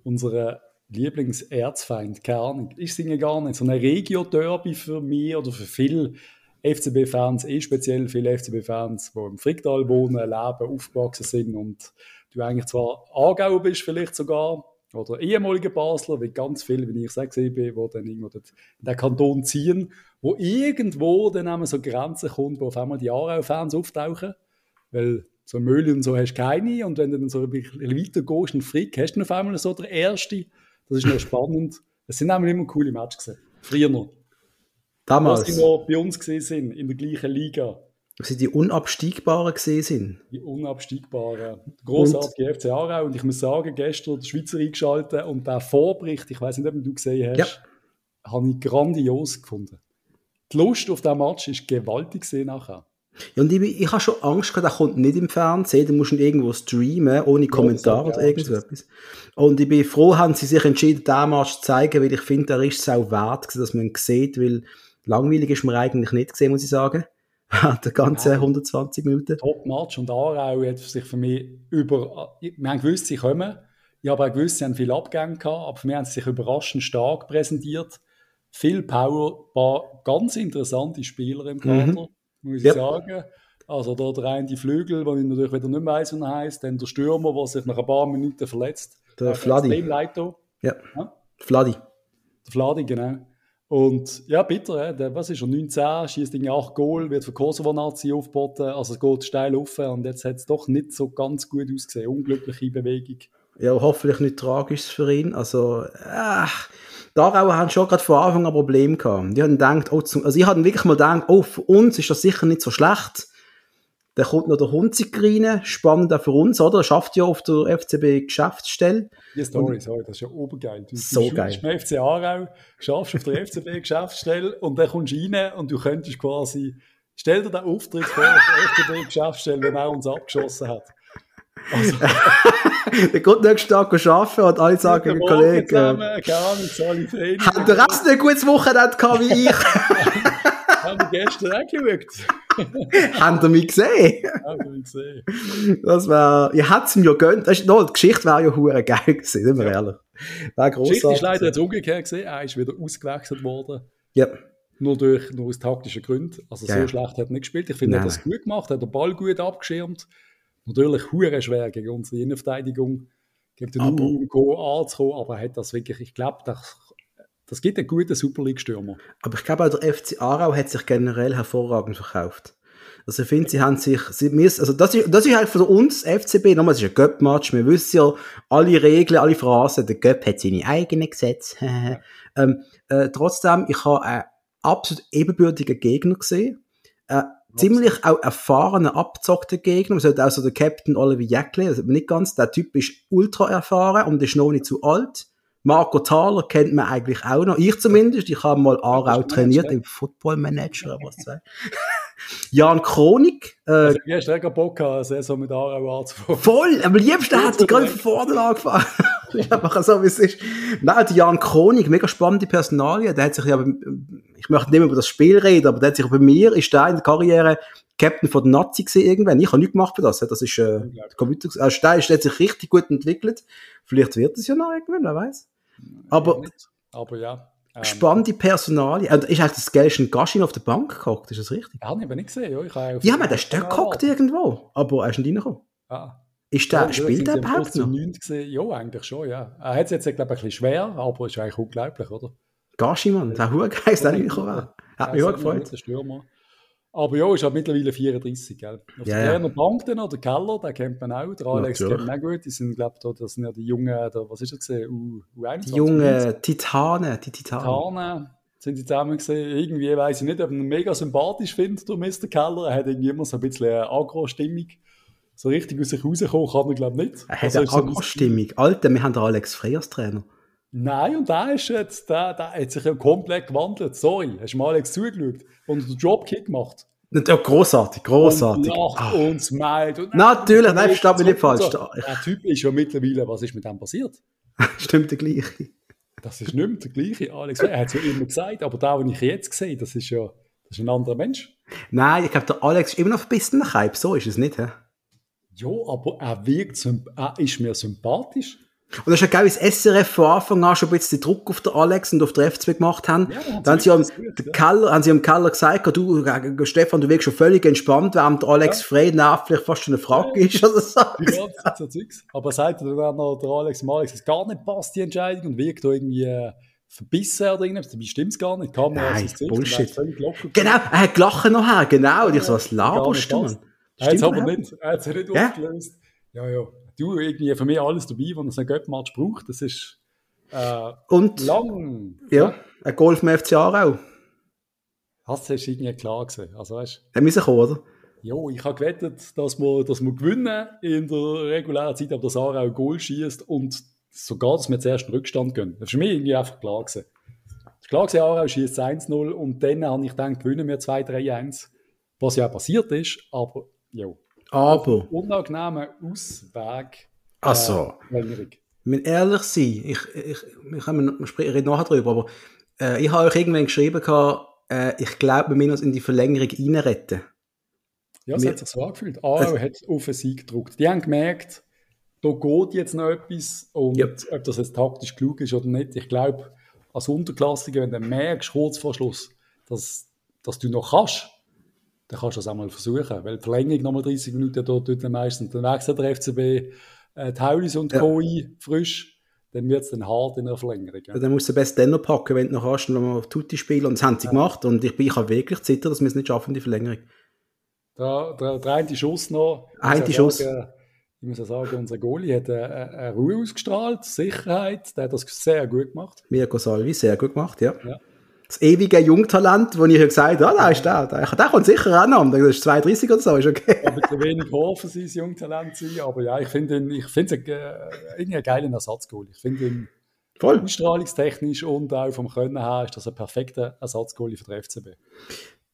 unsere Lieblingserzfeind, keine Ahnung. Ich singe gar nicht. So ein Regio-Derby für mich oder für viele FCB-Fans, eh speziell viele FCB-Fans, die im Fricktal wohnen, leben, aufgewachsen sind und du eigentlich zwar Aargauer bist, vielleicht sogar, oder ehemalige Basler, wie ganz viele, wie ich es gesehen bin, die dann irgendwo in den Kanton ziehen, wo irgendwo dann einmal so Grenzen kommt, wo auf einmal die Aarau-Fans auftauchen, weil so Müll und so hast du keine und wenn du dann so ein bisschen weiter gehst, einen Frick, hast du auf einmal so der Erste, das ist noch spannend. Es sind nämlich immer coole Matches gewesen. Früher noch. Damals. Was die noch bei uns gesehen sind, in der gleichen Liga. Was die Unabstiegbaren gesehen sind. Die Unabstiegbaren. Grossartige FC Aarau. Und ich muss sagen, gestern der Schweizer eingeschaltet und der Vorbericht, ich weiß nicht, ob du gesehen hast. Ja. habe ich grandios gefunden. Die Lust auf diesen Match ist gewaltig gesehen nachher. Ja, und ich, ich habe schon Angst gehabt, der kommt nicht im Fernsehen, der muss ihn irgendwo streamen, ohne Kommentar oder irgendetwas. Und ich bin froh, haben sie sich entschieden, den Match zu zeigen, weil ich finde, er ist es auch wert, dass man ihn sieht, weil langweilig ist mir eigentlich nicht gesehen, muss ich sagen. der ganze ja. 120 Minuten. Top-Match und Aarau hat sich für mich über, wir haben gewusst, sie kommen, ich habe auch gewusst, sie haben viel Abgänge gehabt, aber für mich haben sie sich überraschend stark präsentiert. Viel Power, paar ganz interessante Spieler im Kader. Mhm muss ich yep. sagen. Also da der eine die Flügel, wo ich natürlich wieder nicht weiss, wie er heisst, dann der Stürmer, der sich nach ein paar Minuten verletzt. Der äh, Fladi. Ja. ja. Fladi. Der Fladi, genau. Und ja, bitter, der, was ist er, 19, schießt irgendwie 8 Goal, wird für Kosovo-Nazi aufgeboten, also es geht steil auf und jetzt hat es doch nicht so ganz gut ausgesehen. Unglückliche Bewegung. Ja, hoffentlich nicht tragisch für ihn. Also, äh, die Aarauer haben schon gerade von Anfang an Probleme gehabt. Die haben gedacht, oh, zum, also ich hatte wirklich mal gedacht, oh, für uns ist das sicher nicht so schlecht. Dann kommt noch der Hunzig rein, spannend auch für uns, oder? Er schafft ja auf der FCB-Geschäftsstelle. Die Story, sorry, das ist ja obergeil. Du, so du geil. beim FC Aarau, schaffst auf der FCB-Geschäftsstelle und dann kommst du rein und du könntest quasi, stell dir den Auftritt vor auf der FCB-Geschäftsstelle, wenn er uns abgeschossen hat. Also. der geht nächsten Tag arbeiten und alle sagen, Kollege, zusammen, keine Ahnung, alle Trainer. Hat der Rest ein gutes Wochenende gehabt wie ich? Haben wir gestern auch geschaut. Haben ihr mich gesehen? Haben mich gesehen. Das wäre, ihr hättet es mir ja gönnt. Das ist, no, die Geschichte wäre ja hure geil gewesen, sind wir ja. ehrlich. Großartig. Die Geschichte ist leider jetzt umgekehrt gesehen. Er ist wieder ausgewechselt worden. Ja. Nur durch, nur aus taktischen Gründen. Also so ja. schlecht hat er nicht gespielt. Ich finde, er hat das gut gemacht, er hat den Ball gut abgeschirmt natürlich hure schwer gegen unsere Innenverteidigung, gegen den Ugo anzukommen, aber hat das wirklich, ich glaube, das, das gibt einen guten Super League-Stürmer. Aber ich glaube auch der FC Aarau hat sich generell hervorragend verkauft. Also ich finde, sie haben sich, sie müssen, also das ist, das ist halt für uns FCB, nochmal, es ist ein Göpp-Match, wir wissen ja alle Regeln, alle Phrasen, der Göpp hat seine eigenen Gesetze. ähm, äh, trotzdem, ich habe einen absolut ebenbürtigen Gegner gesehen. Äh, ziemlich auch erfahrener, abzockter Gegner. Man sollte auch so der Captain Oliver Jäckli, also nicht ganz, der Typ ist ultra erfahren und ist noch nicht zu alt. Marco Thaler kennt man eigentlich auch noch. Ich zumindest. Ich habe mal Aarau trainiert im Football Manager, was sagen. Jan Chronik. Äh, also, ich hast ja Bock gehabt, Saison mit Aarau anzufangen. Voll! Am liebsten hat die gerade von vorne angefangen. ich einfach so, wie es ist. Nein, die Jan Chronik, mega spannende Personalie. Der hat sich ja, ich möchte nicht mehr über das Spiel reden, aber der hat sich bei mir, ist der in der Karriere Captain von der Nazi gesehen irgendwann. Ich habe nichts gemacht für das. Das ist, äh, Computer, also der ist, der hat sich richtig gut entwickelt. Vielleicht wird es ja noch irgendwann, wer weiß. Aber, aber ja. Ähm, spannende Personalie. Und ist eigentlich das Gelschen Gaschin auf der Bank gehockt? Ist das richtig? Ja, habe ich aber nicht gesehen. Ja, ich habe ja man, der ist dort gehockt irgendwo. Aber er ist nicht reingekommen. Ah. Ist der, ja, spielt der überhaupt noch? Ja, eigentlich schon, ja. Er hat es jetzt, glaube ich, ein bisschen schwer, aber ist eigentlich unglaublich, oder? Gashi, Mann, der Hurengeist, ist nicht gekommen. Hat mich auch gefreut. Aber ja, ist halt mittlerweile 34, gell? Auf ja, der ja. Bank dann, der Keller, den kennt man auch, der Alex kennt man auch gut, die sind, glaube ich, das sind ja die jungen, der, was ist das gesehen, U, U21? Die jungen Titanen, die Titanen. Titanen sind sie zusammen gesehen. Irgendwie weiß ich nicht, ob ich ihn mega sympathisch finde, der Mr. Keller. Er hat irgendwie immer so ein bisschen eine Agro-Stimmung. So richtig aus sich rauskommen kann er, glaube ich, nicht. Er hat also, eine Agro-Stimmung. Alter, wir haben den Alex Frey als Trainer. Nein, und der ist jetzt, der, der hat sich ja komplett gewandelt. Sorry, hast du mal Alex zugeschaut und den Dropkick gemacht? Ja, großartig, großartig. Und lacht ah. und smilet. Und Natürlich, nein, verstehe mich nicht falsch. So. Der Typ ist ja mittlerweile, was ist mit dem passiert? Stimmt der gleiche. Das ist nicht mehr der gleiche, Alex. Er hat es ja immer gesagt, aber da, den ich jetzt sehe, das ist ja das ist ein anderer Mensch. Nein, ich glaube, der Alex ist immer noch ein bisschen ein Hype, so ist es nicht. He? Ja, aber er wirkt, er ist mir sympathisch. Und das ist ja geil, wie das SRF von Anfang an schon ein bisschen Druck auf den Alex und auf den FCB gemacht haben. Ja, dann haben sie, am, gut, Keller, haben sie am Keller gesagt, du, Stefan, du wirkst schon völlig entspannt, während der Alex ja. Frey nervlich fast schon eine Frage ja. ist oder so. Ja, so Aber sagt dann noch der Alex dem Alex, es gar nicht passt, die Entscheidung, und wirkt da irgendwie äh, verbissen oder irgendwas. Dabei stimmt es gar nicht. Kam Nein, Bullshit. Genau, er hat gelacht nachher, genau. Und ich so, was laberst du, Mann? Er hat es aber nicht, er hat es nicht aufgelöst. Ja, ja du, irgendwie für mich alles dabei, was ein Göttmatch braucht. Das ist äh, Und, lang. Ja, ja, ein Golf im FC Aarau. Das hast du irgendwie klar gesehen. Also, weißt, Der müssen kommen, oder? Ja, ich habe gewettet, dass wir, dass wir gewinnen in der regulären Zeit, aber dass Aarau ein Goal schießt und sogar, dass wir zuerst in Rückstand gehen. Das ist für mich irgendwie einfach klar gewesen. ist klar gesehen, Aarau schießt 1-0 und dann habe ich gedacht, gewinnen wir 2-3-1. Was ja auch passiert ist, aber ja. Aber. Unangenehmer Ausweg. Ach so. Äh, ich ehrlich sein, ich, ich, ich, ich rede nachher drüber, aber äh, ich habe euch irgendwann geschrieben, äh, ich glaube, wir müssen uns in die Verlängerung reinretten. Ja, es hat sich so angefühlt. Aarau hat auf den Sieg gedruckt. Die haben gemerkt, da geht jetzt noch etwas und yep. ob das jetzt taktisch klug ist oder nicht, ich glaube, als Unterklassiker, wenn du merkst, kurz vor Schluss, dass, dass du noch kannst, dann kannst du das auch mal versuchen. Weil die Verlängerung nochmal 30 Minuten dort tut meistens. Dann wechselt der FCB äh, Taulis und ja. Koi frisch. Dann wird es dann hart in der Verlängerung. Ja. dann musst du besser dann noch packen, wenn du noch hast, noch mal Tutti spielen. Und das haben sie ja. gemacht. Und ich, bin, ich wirklich zittert, dass wir es nicht schaffen, die Verlängerung. Der, der, der eine Schuss noch. Ein Schuss. Sagen, ich muss ja sagen, unser Goalie hat eine, eine, Ruhe ausgestrahlt, Sicherheit, der hat das sehr gut gemacht. Mirko Salvi, sehr gut gemacht, ja. ja. Das ewige Jungtalent, wo ich gesagt habe, ah, da ist der, der, der kommt sicher auch noch, das ist 32 oder so, ist okay. Aber zu wenig hoch für sein Jungtalent sein, aber ja, ich finde ihn, ich finde es äh, einen geilen Ersatzgoal. Ich finde ihn Voll. ausstrahlungstechnisch und auch vom Können her ist das ein perfekter Ersatzgoal für den FCB.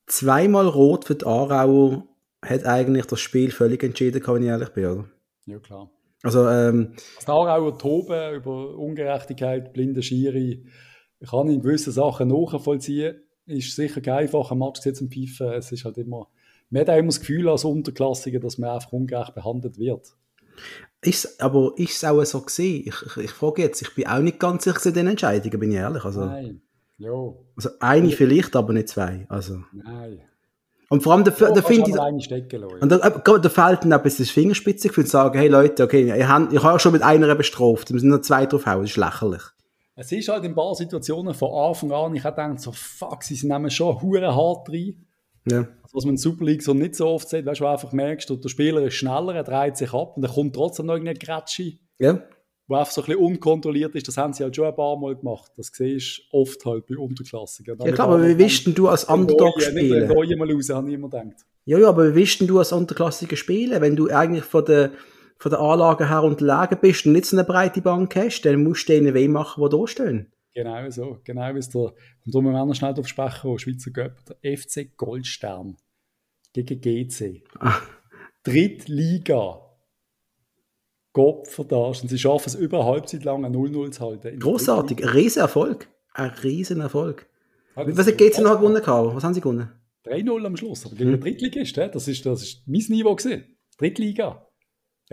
Zweimal rot für die Aarauer hat eigentlich das Spiel völlig entschieden, wenn ich ehrlich bin, oder? Ja, klar. Also, ähm, das Aarauer Toben über Ungerechtigkeit, blinde Schiri, ich kann in gewissen Sachen nachvollziehen. Ist sicher kein einfacher Match zum Pfeifen. Es ist halt immer, man hat auch immer das Gefühl als Unterklassiker, dass man einfach ungerecht behandelt wird. Ist, aber ist es auch so gesehen? Ich, ich, ich, frage jetzt, ich bin auch nicht ganz sicher zu den Entscheidungen, bin ich ehrlich. Also, Nein. Jo. Also eine vielleicht, aber nicht zwei. Also. Nein. Und vor allem, da, da finde ich. Und da, äh, da fehlt dann ein bisschen das Fingerspitzengefühl zu sagen, hey Leute, okay, ich habe ich hab schon mit einer bestraft, wir sind noch zwei draufhauen, das ist lächerlich. Es ist halt in ein paar Situationen von Anfang an, ich habe gedacht, so fuck, sie nehmen schon hure hart rein. Ja. Also, was man in Super League so nicht so oft sieht, weißt du, einfach merkst, der Spieler ist schneller, er dreht sich ab und dann kommt trotzdem noch irgendeine Grätsche. Ja wo einfach so ein bisschen unkontrolliert ist, das haben sie halt schon ein paar Mal gemacht. Das siehst du oft halt bei Unterklassigen. Ja klar, aber wie willst du als Underdog spielen? Nicht mal raus, habe ich immer gedacht. Ja, ja, aber wie willst du als Unterklassiker spielen, wenn du eigentlich von der, von der Anlage her unterlegen bist und nicht so eine breite Bank hast, dann musst du denen weh machen, die da stehen. Genau so, genau wie der, und darum müssen wir schnell darauf sprechen, Schweizer Göpp, der FC Goldstern gegen GC. Ah. Drittliga Gott verdarst. Und sie schaffen es über eine Halbzeit lang ein 0-0 zu halten. Großartig, ein Riesenerfolg. Ein Riesenerfolg. Ja, Was hat GC noch gewonnen? Was haben sie gewonnen? 3-0 am Schluss, aber gegen hm. Drittligist, das ist, das ist mein Niveau gewesen. Drittliga.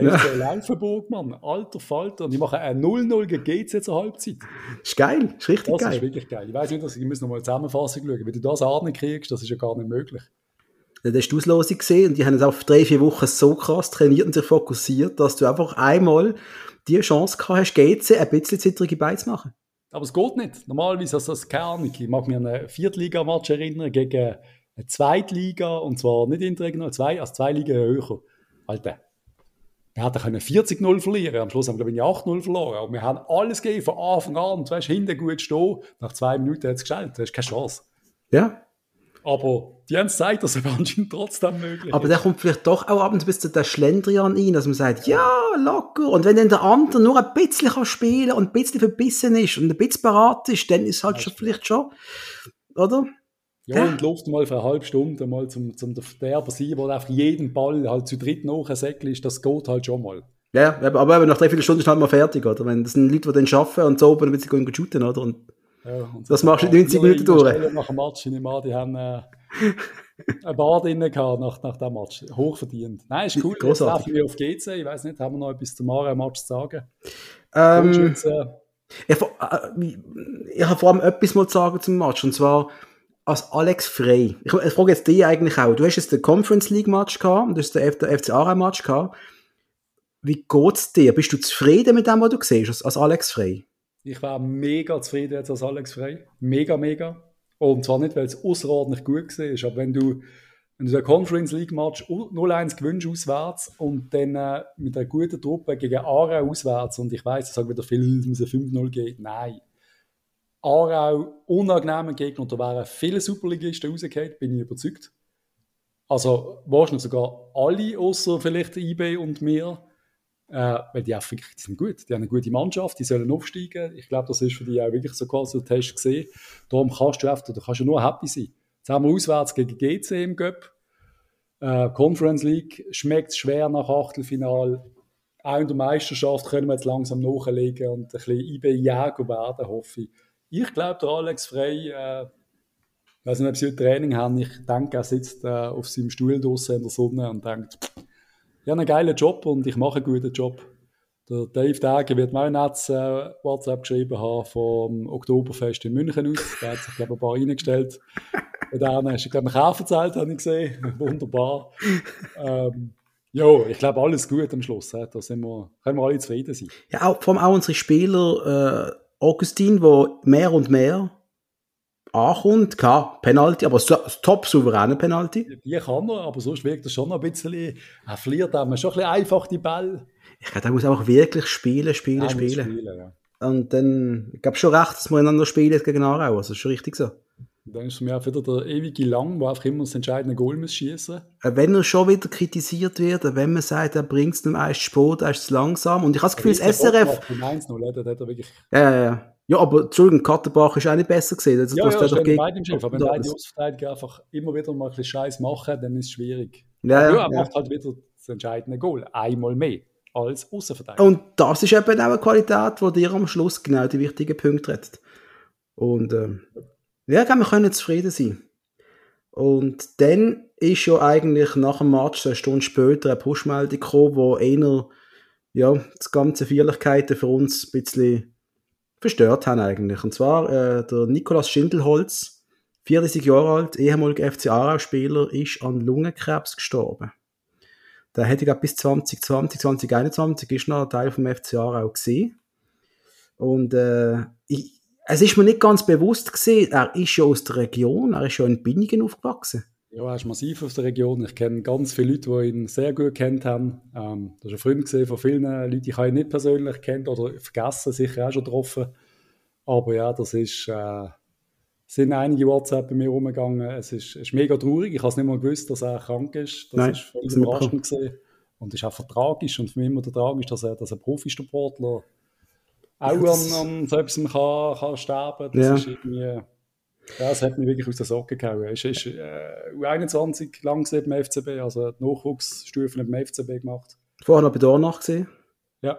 Ja. Laufenburg, Mann. Alter Falter. Und ich mache ein 0-0 gegen GC zur Halbzeit. Ist geil, ist richtig das geil. Das ist wirklich geil. Ich weiß nicht, ich muss nochmal eine Zusammenfassung schauen. Wenn du das Ahnen kriegst, das ist ja gar nicht möglich. Dann hast du die Auslosung gesehen und die haben es auf drei, vier Wochen so krass trainiert und sich fokussiert, dass du einfach einmal die Chance gehabt hast, GC ein bisschen zittrige Beine zu machen. Aber es geht nicht. Normalerweise, also das keine Ahnung, ich mag mich an einen Viertliga-Match erinnern gegen eine Zweitliga und zwar nicht interregional, zwei, also zwei Ligen höher. Alter, wir hätten 40-0 verlieren Am Schluss haben wir, glaube ich, 8-0 verloren. Aber wir haben alles gegeben von Anfang an. Und du weißt, hinten gut stehen. Nach zwei Minuten hat es gestellt. Du hast keine Chance. Ja. Aber die haben Zeit, dass es anscheinend trotzdem möglich Aber der kommt vielleicht doch auch abends bis zu der Schlendrian rein, dass man sagt, ja, locker. Und wenn dann der andere nur ein bisschen kann spielen und ein bisschen verbissen ist und ein bisschen parat ist, dann ist es halt schon, vielleicht schon, oder? Ja, und Luft mal für eine halbe Stunde mal zum, zum Derber sein, wo einfach jeden Ball halt zu dritt nachsäckeln ist, das geht halt schon mal. Ja, aber nach drei, vier Stunden ist halt mal fertig, oder? Wenn das sind Leute, die dann arbeiten und so oben ein bisschen shooten, oder? Und ja, das machst du in 90 Minuten durch. Nach dem Match, ich nehme an, die haben äh, ein Bad innen gehabt nach, nach dem Match. Hochverdient. Nein, ist cool. Großartig. Jetzt wir auf GC. Ich weiß nicht, haben wir noch etwas zum Mara-Match zu sagen? Ähm, äh, ich, äh, ich habe vor allem etwas mal zu sagen zum Match. Und zwar als Alex Frey. Ich, ich frage jetzt dich eigentlich auch. Du hast jetzt den Conference League Match gehabt und du hast den FC Aarau Match gehabt. Wie geht's dir? Bist du zufrieden mit dem, was du siehst, als, als Alex Frey? Ich war mega zufrieden jetzt als Alex Frey. Mega, mega. Und zwar nicht, weil es außerordentlich gut war, aber wenn du, wenn du den Conference League Match 0-1 gewinnst auswärts und dann äh, mit einer guten Truppe gegen Aarau auswärts und ich weiß, ich sage wieder viel, dass es 5-0 geht. Nein. Aarau, unangenehmer Gegner und da wären viele Superligisten rausgekommen, bin ich überzeugt. Also wahrscheinlich sogar alle, außer vielleicht IB und mir. Äh, weil die, auch wirklich, die sind gut. Die haben eine gute Mannschaft, die sollen aufsteigen. Ich glaube, das ist für die auch wirklich so quasi ein Test gesehen. Darum kannst du einfach, da kannst du nur happy sein. Jetzt haben wir auswärts gegen GC im Göpp. Äh, Conference League schmeckt schwer nach Achtelfinal. Auch in der Meisterschaft können wir jetzt langsam nachlegen und ein bisschen einbejägen werden, hoffe ich. Ich glaube, der Alex Frey, äh, ich weiß nicht, ob sie Training haben, ich denke, er sitzt äh, auf seinem Stuhl draußen in der Sonne und denkt, ich habe einen geilen Job und ich mache einen guten Job. Der Dave Dage wird mir auch ein äh, WhatsApp geschrieben haben vom Oktoberfest in München aus. Da hat sich, glaube ein paar reingestellt. Und dann hast du, glaube ich, einen erzählt, habe ich gesehen. Wunderbar. Ähm, ja, ich glaube, alles gut am Schluss. Da sind wir, können wir alle zufrieden sein. Ja, auch, vor allem auch unsere Spieler, äh, Augustin, wo mehr und mehr ankommt, klar, Penalty, aber top souveräne Penalty. Die kann er, aber sonst wirkt er schon ein bisschen, er verliert dann schon ein bisschen einfach die Ball. Ich glaube, er muss einfach wirklich spielen, spielen, ja, spielen. spielen ja. Und dann, ich glaube schon recht, dass wir einander spielen gegen Aarau, also das ist schon richtig so. Dann ist für mich auch wieder der ewige Lang, der einfach immer das entscheidende Goal muss schießen. Äh, wenn er schon wieder kritisiert wird, äh, wenn man sagt, er bringt es nicht mehr, er ist spät, er ist zu langsam. Und ich habe das Gefühl, das SRF. Ja, ja, ja. Ja, aber Entschuldigung, Katterbach ist auch nicht besser gesehen. Also, ja, ja, das gegen... beide im Schiff. Aber wenn beide Außenverteidiger einfach immer wieder mal ein bisschen Scheiß machen, dann ist es schwierig. Ja, ja, ja, er macht halt wieder das entscheidende Goal. Einmal mehr als Außenverteidiger. Und das ist eben auch eine Qualität, die dir am Schluss genau die wichtigen Punkte rettet. Und ähm, ja, wir können zufrieden sein. Und dann ist ja eigentlich nach dem Match, eine Stunde später, eine Pushmeldung gekommen, wo einer ja, die ganze Feierlichkeiten für uns ein bisschen verstört haben eigentlich. Und zwar äh, der Nikolaus Schindelholz, 34 Jahre alt, ehemaliger FC Aarau-Spieler, ist an Lungenkrebs gestorben. Der hätte ich bis 2020, 2021 ist noch ein Teil vom FC Aarau gesehen. Und äh, ich, es ist mir nicht ganz bewusst gesehen, er ist ja aus der Region, er ist ja in Binningen aufgewachsen. Ja, er ist massiv aus der Region. Ich kenne ganz viele Leute, die ihn sehr gut kennt haben. Ähm, das ist ein Freund gesehen von vielen Leuten, die ich ihn nicht persönlich kennt oder vergessen, sicher auch schon getroffen. Aber ja, das ist, äh, sind einige WhatsApp bei mir rumgegangen. Es ist, ist mega traurig. Ich habe es nicht mal gewusst, dass er krank ist. Das Nein, ist völlig überraschend gesehen. Und es ist einfach tragisch. Und für mich immer tragisch, dass er, dass ein Profisportler auch an, an so etwas kann, kann sterben. Das ja. ist irgendwie, ja, das hat mich wirklich aus der Socke gehauen. Es ist äh, U21 langsam im FCB, also die Nachwuchsstufen im FCB gemacht. Vorher noch bei Dornach gesehen. Ja.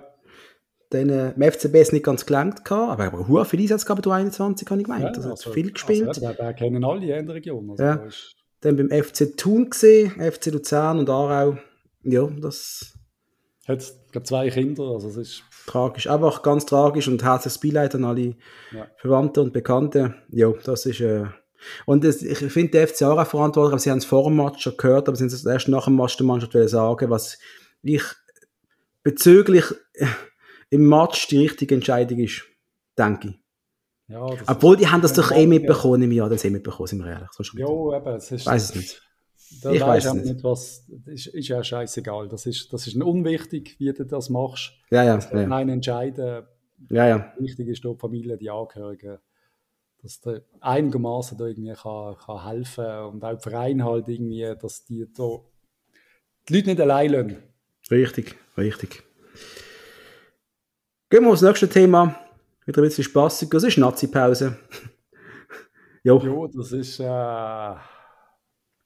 Dann, äh, im FCB ist nicht ganz gelangt, gehabt, aber, aber hohe viele Einsätze bei der U21, habe ich gemeint. Ja, also, also, viel gespielt. Also, ja, da kennen alle in der Region. Also, ja. Dann beim FC Thun gesehen, FC Luzern und Aarau. Ja, das... Hat, glaube, zwei Kinder, also es ist tragisch. Einfach ganz tragisch und herzliches Beileid an alle ja. Verwandte und Bekannte. Ja, das ist. Äh und das, ich finde, die FC auch verantwortlich, aber sie haben es vor dem Match schon gehört, aber sie sind es erst nach dem Match der Mannschaft sagen, was ich bezüglich äh, im Match die richtige Entscheidung ist, denke ich. Ja, Obwohl, die haben das doch eh mitbekommen im Jahr, das eh mitbekommen, sind wir ehrlich. ja, eben, es ist... Weiß es nicht. Da ich weiß nicht. nicht. was, ist, ist ja scheißegal. Das ist, das ist unwichtig, wie du das machst. Ja, ja. Das ja. Ein entscheiden. Ja, ja. Wichtig ist die Familie, die Angehörigen, dass der einigermaßen da irgendwie kann, kann helfen und auch Verein halt irgendwie, dass die da die Leute nicht allein lassen. Richtig, richtig. Gehen wir aufs nächste Thema. Wieder ein bisschen spaßig. Das ist Nazi-Pause. jo. Jo, das ist. Äh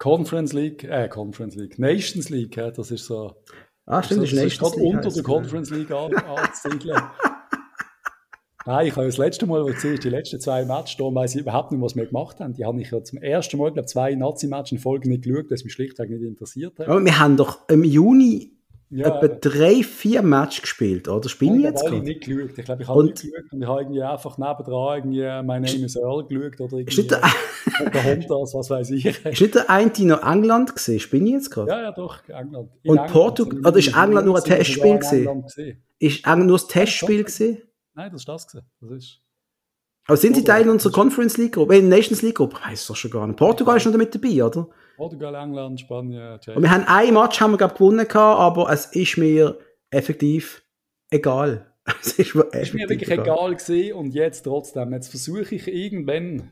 Conference League, äh, Conference League, Nations League, ja, das ist so. Ah, stimmt, das ist Nations League. unter der Conference League an, anzusiedeln. Nein, ich habe das letzte Mal, als ich die letzten zwei Matches da weiß ich überhaupt nicht, was wir gemacht haben. Die habe ich ja zum ersten Mal, glaube zwei Nazi-Matches in Folge nicht geschaut, das mich schlichtweg nicht interessiert hat. Aber wir haben doch im Juni ja, etwa drei, vier Matches gespielt, oder? Spielen ich jetzt gerade? Ich nicht geschaut. Ich glaube, ich habe nicht geschaut und ich habe irgendwie einfach nebendran irgendwie meine Name is Earl geschaut oder irgendwie ist der, der Hondas, was weiß ich. Ist nicht der eine noch England gesehen? Spielen jetzt gerade? Ja, ja, doch, England. In und Portugal, oder ist England nur ein Testspiel gesehen? Ist England nur ein Testspiel gesehen? Nein, das ist das gesehen. Das ist... Aber sind sie Teil unserer Conference League Gruppe, äh, Nations League Gruppe? Ich weiß es doch schon gar nicht. Portugal ist noch damit dabei, oder? Portugal, England, Spanien, Tschechien. Und wir haben ein Match haben wir, glaub, gewonnen, gehabt, aber es ist mir effektiv egal. es ist mir, ist mir wirklich egal, egal gewesen und jetzt trotzdem. Jetzt versuche ich irgendwann,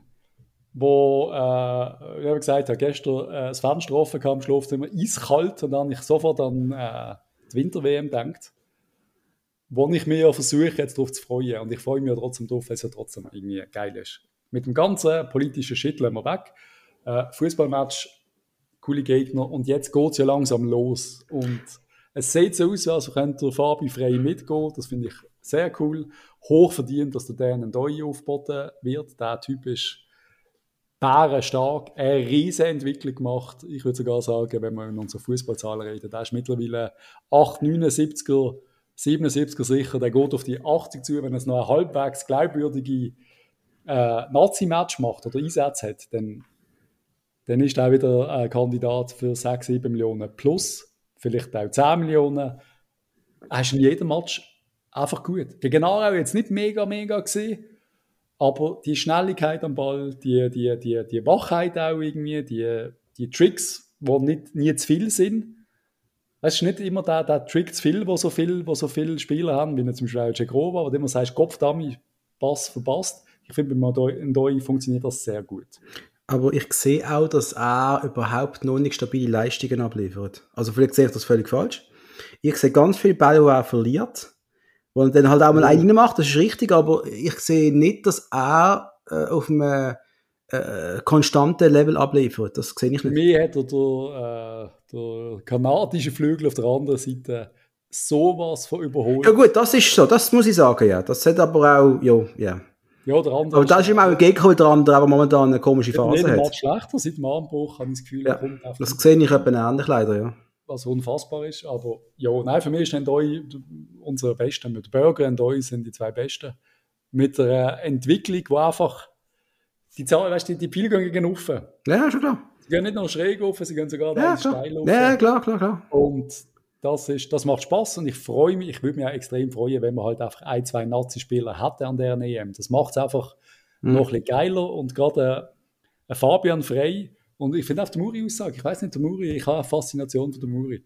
wo, äh, wie ich gesagt habe, gestern äh, das Fenster offen kam, schläft immer eiskalt und dann ich sofort an äh, die Winter-WM denkt. wo ich mir ja versuche, jetzt darauf zu freuen. Und ich freue mich ja trotzdem drauf, weil es ja trotzdem irgendwie geil ist. Mit dem ganzen politischen Shit lassen wir weg. Äh, Fußballmatch, coole Gegner. Und jetzt geht es ja langsam los. Und es sieht so aus, als könnte Fabi frei mitgehen. Das finde ich sehr cool. Hoch verdient, dass der Dan Ndoi aufgeboten wird. Der Typ ist bärenstark, eine riesige Entwicklung gemacht. Ich würde sogar sagen, wenn wir in unserer Fußballzahlen reden, der ist mittlerweile 8, 79er, 77er sicher. Der geht auf die 80 zu. Wenn er noch ein halbwegs glaubwürdige äh, Nazi-Match macht oder Einsätze hat, dann, dann ist er wieder ein Kandidat für 6, 7 Millionen plus, vielleicht auch 10 Millionen. Ist in jedem Match einfach gut. Gegen Aarau jetzt nicht mega, mega gesehen, aber die Schnelligkeit am Ball, die, die, die, die Wachheit auch irgendwie, die, die Tricks, die nicht, nie zu viel sind. Es ist nicht immer der, der Trick zu viel, wo so viel, wo so viele Spieler haben, wie zum Beispiel auch Grova, wo du immer sagst, Kopfdummy, Pass verpasst. Ich finde, bei Ndoi funktioniert das sehr gut. Aber ich sehe auch, dass er überhaupt noch nicht stabile Leistungen abliefert. Also vielleicht sehe ich das völlig falsch. Ich sehe ganz viele Bälle, die er verliert. Wo er dann halt auch mal einen reinmacht, das ist richtig, aber ich sehe nicht, dass er äh, auf einem äh, konstanten Level abliefert. Das sehe ich nicht. Mir hat er der, äh, der kanadische Flügel auf der anderen Seite sowas von überholt. Ja gut, das ist so, das muss ich sagen, ja. Das hat aber auch, ja, ja. Ja, der andere aber da ist ihm auch ein Gegner, der andere aber momentan eine komische Phase hat. Nicht schlechter, seit dem Armbruch habe ich das Gefühl, ja, kommt Das sehe ich etwa ähnlich leider, ja. Was unfassbar ist, aber ja, nein, für mich ist Endoi unsere Besten. Mit Burger und Endoi sind die zwei Besten. Mit einer Entwicklung, die einfach die Zahlen, weißt du, die Pfeile gehen rauf. Ja, schon klar. Sie gehen nicht nur schräg rauf, sie gehen sogar ja, steil rauf. Ja, klar, klar, klar. Und das, ist, das macht Spaß und ich freue mich, ich würde mich auch extrem freuen, wenn man halt einfach ein, zwei Nazi-Spieler hätte an der EM. Das macht es einfach mhm. noch ein bisschen geiler und gerade ein Fabian Frey und ich finde auch die Muri-Aussage, ich weiß nicht, der Muri, ich habe eine Faszination für den Muri.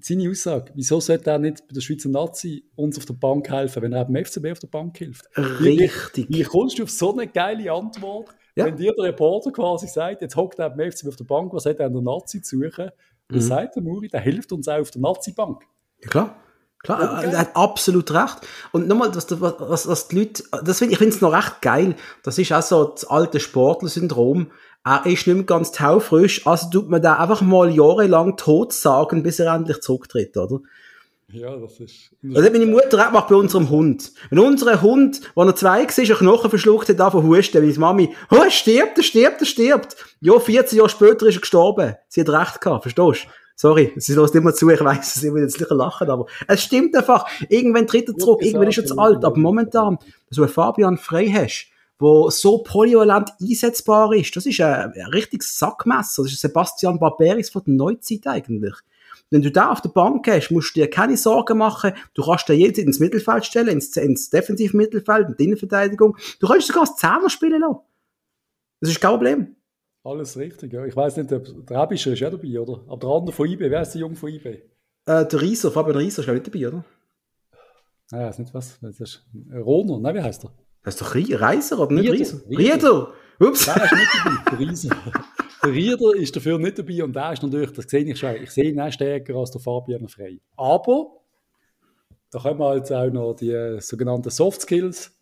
Seine Aussage, wieso sollte er nicht bei der Schweizer Nazi uns auf der Bank helfen, wenn er beim FCB auf der Bank hilft? Richtig. Wie, wie kommst du auf so eine geile Antwort? Ja. Wenn dir der Reporter quasi sagt, jetzt hockt er beim FCB auf der Bank, was hat er an der Nazi zu suchen? Mhm. Dann sagt der Muri, der hilft uns auch auf der Nazi-Bank. Ja, klar. Klar, okay. er hat absolut recht. Und nochmal, was, was, was die Leute, das find, ich finde es noch recht geil. Das ist auch so das alte Sportler-Syndrom. Er ist nicht mehr ganz taufrisch, also tut man da einfach mal jahrelang tot sagen, bis er endlich zurücktritt, oder? Ja, das ist. Das hat meine Mutter auch gemacht bei unserem Hund. Wenn unser Hund, wenn er zwei war, einen Knochen verschluckt hat, davon husten, wie Mami, oh, er stirbt, er stirbt, er stirbt. Ja, 14 Jahre später ist er gestorben. Sie hat recht gehabt, verstehst du? Sorry, sie lässt immer zu, ich weiss, sie will jetzt nicht lachen, aber es stimmt einfach. Irgendwann tritt er zurück, irgendwann ist er zu alt. Aber momentan, so ein Fabian Frey hast, wo so polyvalent einsetzbar ist, das ist ein, ein richtiges Sackmesser. Das ist Sebastian Barberis von der Neuzeit eigentlich. Wenn du da auf der Bank hast, musst du dir keine Sorgen machen. Du kannst dir jederzeit ins Mittelfeld stellen, ins, ins Defensivmittelfeld, in die Innenverteidigung. Du kannst sogar als Zehner spielen lassen. Das ist kein Problem. Alles richtig, ja. Ich weiß nicht, ob der Abischer ist ja dabei, oder? Aber der andere von IB, wer ist der Junge von IB? Äh, der Rieser, Fabian Rieser ist auch nicht dabei, oder? Naja, ist nicht was. Das ist Roner, nein, wie heißt er? Heißt doch Reiser oder nicht Rieser? Rieder! Ups! Der ist nicht dabei, der Rieser. Der Rieder ist dafür nicht dabei und der ist natürlich, das sehe ich schon, ich sehe ihn auch stärker als der Fabian Frey. Aber da kommen halt auch noch die sogenannten Soft Skills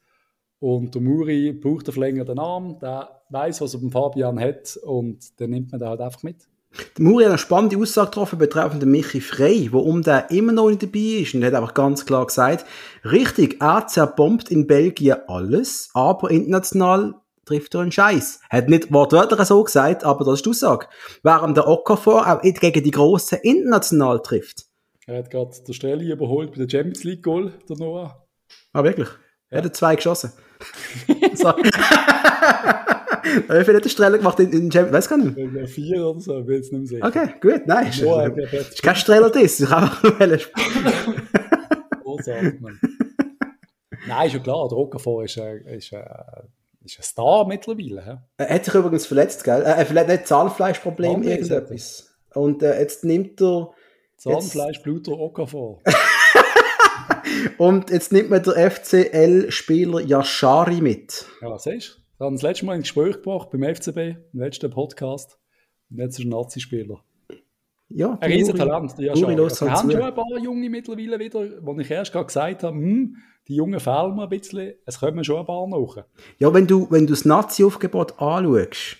und der Muri braucht einen verlängerten Arm, der weiß, was er beim Fabian hat und dann nimmt man den halt einfach mit. Der Muri hat eine spannende Aussage getroffen betreffend den Michi Frey, wo um der immer noch nicht dabei ist und hat einfach ganz klar gesagt, richtig, er zerbombt in Belgien alles, aber international trifft er einen Scheiß. Hat nicht wortwörtlich so gesagt, aber das ist die Aussage. Während der Okafor auch gegen die Grossen international trifft. Er hat gerade der Stelle überholt bei der Champions League Goal, der Noah. Ah, wirklich? Ja. Er hat zwei geschossen. so. Wie viel hat der Streller gemacht in, in Champions Weiß gar nicht. Vier oder so, will es nicht mehr sehen. Okay, gut, nein. Ist, Noah, ist, ist kein Streller das, ich kann einfach nur Großartig, Mann. Nein, schon klar, der Okafor ist, äh, ist äh, ist ein Star mittlerweile. Er hat sich übrigens verletzt, gell? Er hat nicht Zahnfleischproblem, irgendetwas. Und äh, jetzt nimmt er. Zahnfleisch, Bluter, Okafor. Und jetzt nimmt man der FCL-Spieler Yashari mit. Ja, siehst du? Ich habe das letzte Mal ein Gespräch gebracht beim FCB, im letzten Podcast. Und jetzt ist er ein Nazi-Spieler. Ja, Ein Riesentalent, lässt Wir haben schon ein paar Junge mittlerweile wieder, wo ich erst gerade gesagt habe, hm, die Jungen fehlen mir ein bisschen, es kommen schon ein paar nach. Ja, wenn du, wenn du das Nazi-Aufgebot anschaust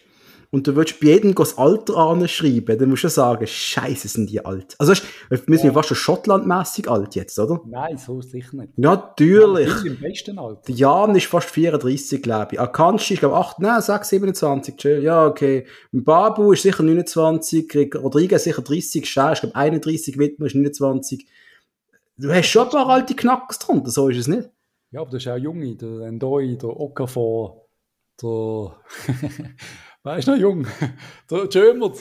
und du willst bei jedem das Alter anschreiben, dann musst du sagen, scheiße, sind die alt. Also, weißt du, wir sind ja. fast schon schottlandmäßig alt jetzt, oder? Nein, so sicher nicht. Natürlich. Die im besten Alter. Jan ist fast 34, glaube ich. Akanji, ich glaube 8, nein, 6, 27, chill. Ja, okay. Babu ist sicher 29, Rodriguez sicher 30, Schär ist glaube 31, Wittmer ist 29. Du hast schon ein paar alte Knackers drunter, so ist es nicht. Ja, aber das ist auch Junge, der Endoi, der Okafor, der... Wer ist noch jung? Der Jömert.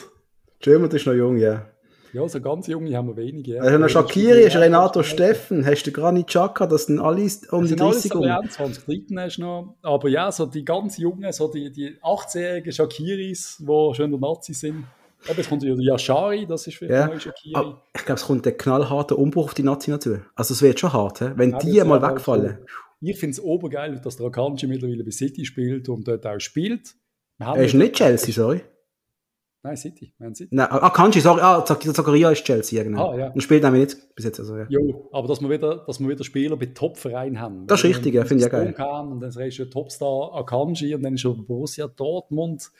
Jömert ist noch jung, ja. Ja, so ganz junge haben wir wenige. Ja. Also noch Shakiri, ist Renato Steffen, hast du Granit Xhaka, das sind alle um die 30 um. 20, 13 hast du noch. Aber ja, so die ganz Jungen, so die, die 18-jährigen Shakiris, die schon der Nazi sind. Aber es kommt ja der Yashari, das ist für ja. neue Shakiri. Aber ich glaube, es kommt ein knallharter Umbruch auf die Nazi dazu. Also es wird schon hart, he? wenn ja, die mal wegfallen. So. Ich finde es obergeil, dass der Akanji mittlerweile bei City spielt und dort auch spielt. Er ist nicht Chelsea, sorry. Nein, City. Man City. Nein, ah, Kanji, sorry, ah, Zakaria ist Chelsea, genau. Ah, ja. Und spielt nämlich nicht bis jetzt. Also, ja. Jo, aber dass wir wieder, dass wir wieder Spieler bei Top-Vereinen haben. Das ist richtig, ja, finde ich ja geil. Kann, und dann ist er Topstar Akanji und dann ist er Borussia Dortmund.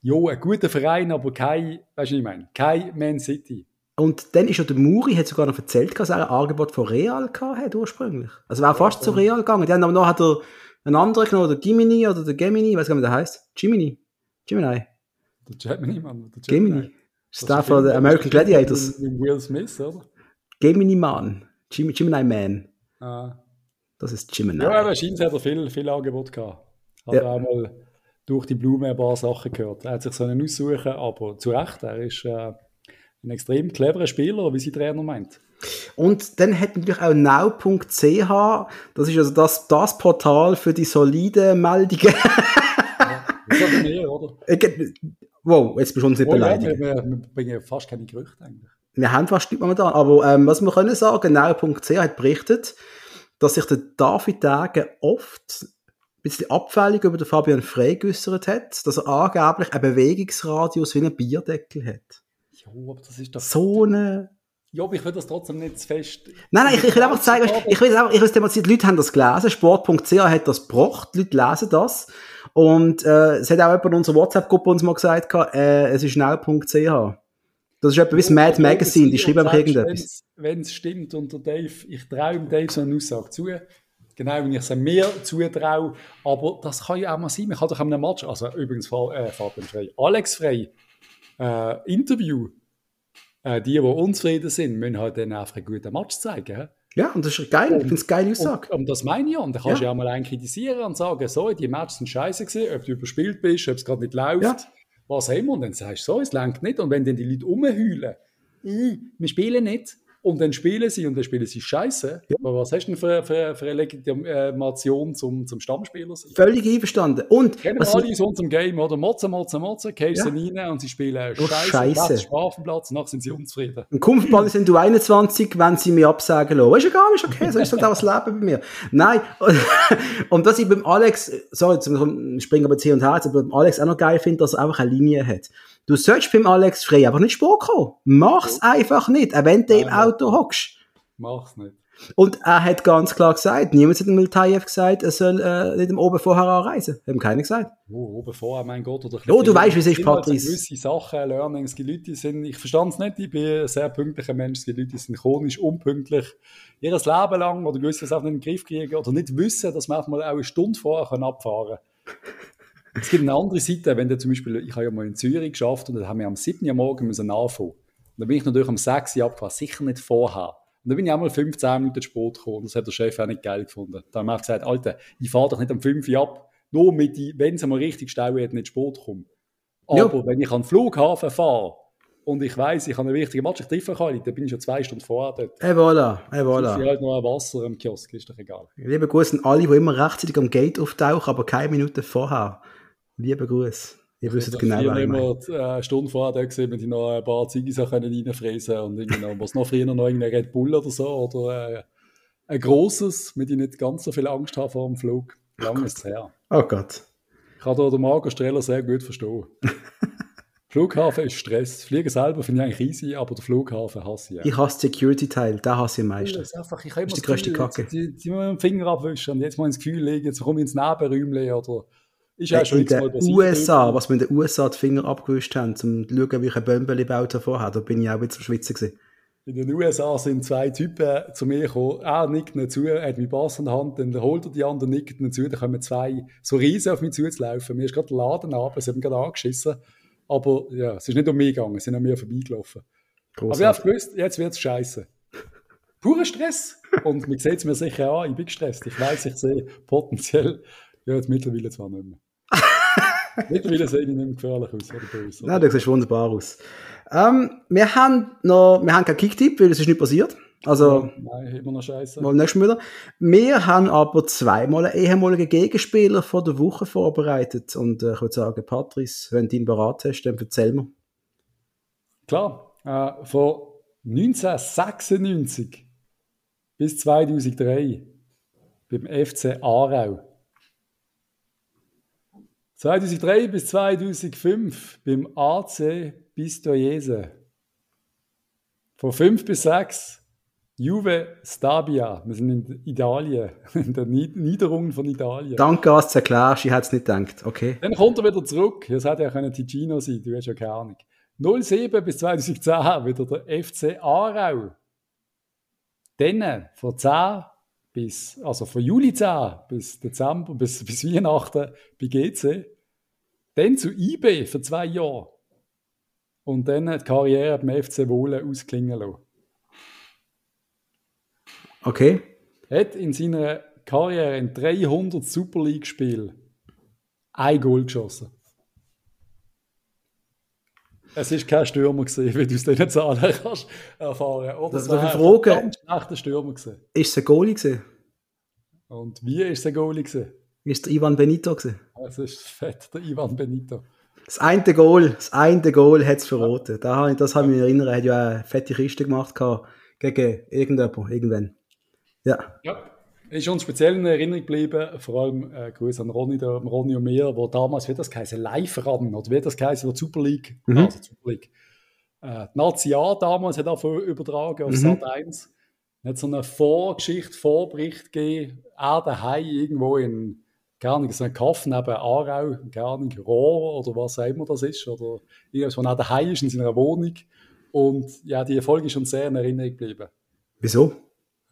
Jo, ein guter Verein, aber kein, weißt du, was ich meine? Kein Man City. Und dann ist ja der Muri, hat sogar noch erzählt, dass er ein Angebot von Real hat ursprünglich. Also war fast zu Real gegangen. Die haben aber noch hat er einen anderen genommen, der Gimini oder der Gemini, ich weiß gar nicht, wie der heißt. Jiminy. Gemini. Der Gemini, Mann. Der Gemini. Ist der von den American Gladiators. Will Smith, oder? Gemini Man. Gem Gemini Man. Ah. Das ist Gemini. Ja, aber scheint hat er viel, viel Angebot gehabt. Hat ja. er auch mal durch die Blume ein paar Sachen gehört. Er hat sich so einen aussuchen, aber zu Recht, er ist äh, ein extrem cleverer Spieler, wie sein Trainer meint. Und dann hat natürlich auch now.ch, das ist also das, das Portal für die soliden Meldungen. Das ist mehr, oder? Wow, jetzt bist du uns nicht oh, beleidigt. Ja, wir, wir, bringen fast keine Gerüchte eigentlich. Wir haben fast nicht momentan. Aber ähm, was wir können sagen, now.ch hat berichtet, dass sich der David Degen oft ein bisschen abfällig über den Fabian Frey geäußert hat, dass er angeblich einen Bewegungsradius wie einen Bierdeckel hat. Ja, aber das ist doch... So eine... Ja, aber ich will das trotzdem nicht zu fest... Nein, nein, ich, ich will einfach zeigen, ich will einfach, ich will thematisieren, die Leute haben das gelesen, sport.ch hat das gebracht, die Leute lesen das. Und äh, es hat auch jemand in unserer WhatsApp-Gruppe uns mal gesagt, äh, es ist schnell.ch. Das ist etwas wie das Mad Magazine, die schreiben einfach irgendetwas. Wenn es stimmt und der Dave, ich traue Dave so eine Aussage zu, genau wie ich es mir zutraue, aber das kann ja auch mal sein, man kann doch an einem Match, also übrigens äh, Fabian Frey, Alex Frey, äh, Interview, äh, die, die unzufrieden sind, müssen halt dann einfach einen guten Match zeigen. Ja, und das ist geil, und, ich finde es geile Aussage. Und, und, das meine ich, und da kannst du ja. ja auch mal einen kritisieren und sagen, so, die Matches sind scheiße gewesen, ob du überspielt bist, ob es gerade nicht läuft, ja. was haben wir, und dann sagst du so, es lenkt nicht, und wenn dann die Leute rumheulen, wir spielen nicht, und dann spielen sie und dann spielen sie scheiße. Ja. Aber was hast du denn für, für, für eine Legitimation zum, zum Stammspieler sein? Völlig einverstanden. Und Kennen was alle so zum Game, oder? Motzen, motzen, motzen, gehst ja. rein und sie spielen oh, scheiße, scheiße. Strafenplatz, danach sind sie unzufrieden. Ein Kumpfball sind du 21, wenn sie mich absagen lassen. Ist egal, ist okay, so ist halt auch das Leben bei mir. Nein, und was ich beim Alex, sorry, ich springe aber hier und her, aber beim Alex auch noch geil finde, dass er einfach eine Linie hat. Du sollst beim Alex Frey einfach nicht Sport kommen. Mach's ja. einfach nicht, auch wenn du im Auto hockst. Mach's nicht. Und er hat ganz klar gesagt, niemand hat dem Miltayev gesagt, er soll äh, nicht im Oben vorher anreisen. Haben keiner gesagt. Oh, oben vorher, mein Gott. Oder oh, du weißt, wie es ist, Patrice. gewisse Sachen, Learnings, die Leute sind, ich verstand es nicht, ich bin ein sehr pünktlicher Mensch, die Leute sind chronisch unpünktlich. Ihr Leben lang oder gewiss auch nicht in den Griff kriegen oder nicht wissen, dass man auch mal eine Stunde vorher abfahren kann. Es gibt eine andere Seite, wenn du zum Beispiel, ich habe ja mal in Zürich geschafft und dann haben wir am 7. Uhr morgen müssen anfangen. Und dann bin ich natürlich am 6. Uhr abgefahren, sicher nicht vorher. Und dann bin ich auch mal 15 Minuten Sport gekommen. Das hat der Chef auch nicht geil gefunden. Da haben wir auch gesagt, Alter, ich fahre doch nicht am 5 Uhr ab, nur mit die, wenn es mal richtig stau hat, nicht Sport kommen. Aber ja. wenn ich an den Flughafen fahre und ich weiss, ich habe einen wichtigen Match, ich treffe kann, dann bin ich schon zwei Stunden vorher dort. Hey, voilà, hey, voilà. Ich halt noch ein Wasser im Kiosk, ist doch egal. Liebe Grüße an alle, die immer rechtzeitig am Gate auftauchen, aber keine Minute vorher. Liebe Gruß. Ihr wisst also genau, was ich meine. Ich eine Stunde vorher da gesehen, wenn die noch ein paar Ziggis reinfräsen und irgendwie noch, was noch früher noch irgendein Red Bull oder so oder äh, ein großes, mit ich nicht ganz so viel Angst habe vor dem Flug. Lang ist es her. Oh Gott. Ich kann da den Marco Streller sehr gut verstehen. Flughafen ist Stress. Fliegen selber finde ich eigentlich easy, aber der Flughafen hasse ich. Ich hasse Security-Teil, den hasse ich am meisten. Das ist, einfach, ich Das ist die Gefühl, Kacke. Jetzt, jetzt, jetzt mal den Finger abwischen und jetzt mal ins Gefühl legen, jetzt komme ich ins Nebenräumchen oder ist ja schon in den. USA, was wir in den USA die Finger abgewischt haben, um zu schauen, wie ich ein Bömbeli gebaut habe vorher, da bin ich auch wieder am Schwitzen gewesen. In den USA sind zwei Typen zu mir gekommen, er nickt nicht zu, er hat meinen Pass in der Hand, dann holt er die andere, nickt nicht zu, dann kommen zwei so riesen auf mich zuzulaufen. Mir ist gerade der Laden ab, sie haben gerade angeschissen. Aber ja, es ist nicht um mich gegangen, sie sind an mir vorbeigelaufen. Aber ich habe gewusst, jetzt wird es scheiße. Purer Stress. Und man sieht es mir sicher an, ich bin gestresst. Ich weiß, ich sehe potenziell, ja, jetzt mittlerweile zwar nicht mehr. Mittlerweile sehe ich nicht mehr gefährlich aus oder böse. Nein, du siehst wunderbar aus. Ähm, wir haben noch, wir haben keinen Kicktipp, weil es ist nicht passiert. Also, Nein, immer noch scheiße. mal nächstes Mal wieder. Wir haben aber zweimal einen ehemaligen Gegenspieler von der Woche vorbereitet. Und äh, ich würde sagen, Patrice, wenn du ihn beraten hast, dann erzähl mir. Klar, äh, von 1996 bis 2003 beim FC Aarau. 2003 bis 2005 beim AC Pistoiese. Von 5 bis 6 Juve Stabia. Wir sind in Italien, in der Nied- Niederungen von Italien. Danke, dass du erklärst, ich hätte es nicht gedacht. Okay. Dann kommt er wieder zurück. Das hätte ja können Ticino sein, du hast ja keine Ahnung. 07 bis 2010 wieder der FC Aarau. Dann von 10 bis, also von Juli 10 bis Dezember, bis, bis Weihnachten bei GC. Dann zu IB für zwei Jahre. Und dann die Karriere beim FC Wohlen ausklingen lassen. Okay. Hat in seiner Karriere in 300 Super League-Spielen ein Goal geschossen. Es ist kein Stürmer gewesen, wie du aus diesen Zahlen kannst erfahren. Oder Das- es war ein fragen? ganz schlechter Stürmer gewesen. Ist es ein Goalie gewesen? Und wie ist der Goalie gewesen? Ist es Ivan Benito gewesen? Es ist fett, der Ivan Benito. Das eine Goal, das eine Goal hat es verraten. Da, das habe ich mich erinnert, er hat ja eine fette Kiste gemacht gehabt, gegen irgendjemanden, irgendwann. Ja. Ja. Ist uns speziell in Erinnerung geblieben, vor allem äh, Grüße an Ronny, da, Ronny und mir, wo damals, wie das geheißen, Live-Ran, oder wie das geheißen, wo die Super League, Mhm. also Super League, äh, Nazi A damals hat davon übertragen auf Mhm. Sat 1. Hat so eine Vorgeschichte, Vorbericht gegeben, er daheim irgendwo in, keine Ahnung, so ein Kaff neben Aarau, keine Ahnung, Rohr oder was auch immer das ist, oder irgendwas, wo er daheim ist in seiner Wohnung. Und ja, die Folge ist uns sehr in Erinnerung geblieben. Wieso?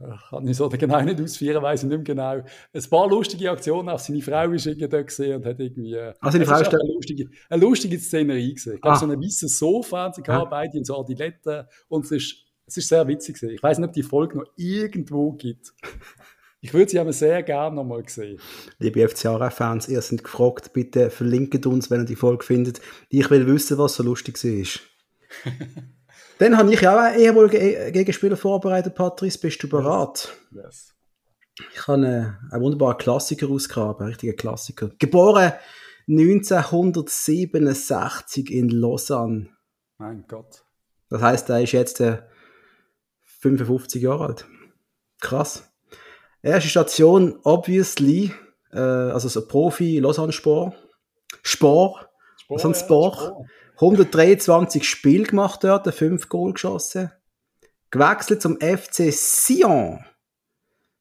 Ich kann ich so genau nicht ausführen, weiß ich nicht mehr genau. Ein paar lustige Aktionen, auch seine Frau ist irgendwie dort gesehen und hat irgendwie. äh, Ah, seine Frau ist da- eine lustige, eine lustige Szenerie gesehen. Ich glaube, Ah. so ein weißes Sofa haben sie Ah. beide in so Adiletten. Und es ist, es ist sehr witzig gewesen. Ich weiß nicht, ob die Folge noch irgendwo gibt. Ich würde sie aber sehr gerne noch mal sehen. Liebe FCA-Fans, ihr seid gefragt, bitte verlinkt uns, wenn ihr die Folge findet. Ich will wissen, was so lustig war. Dann habe ich ja auch einen ehemaligen E- Gegenspieler vorbereitet, Patrice. Bist du bereit? Yes. Ich habe einen, einen wunderbaren Klassiker ausgegraben, einen richtigen Klassiker. Geboren 1967 in Lausanne. Mein Gott. Das heißt, er ist jetzt äh, 55 Jahre alt. Krass. Erste Station, obviously, äh, also so Profi Lausanne Sport. Sport. Sport, So ein ja, Sport. Sport. 123 Spiele gemacht dort, 5 Goal geschossen. Gewechselt zum FC Sion.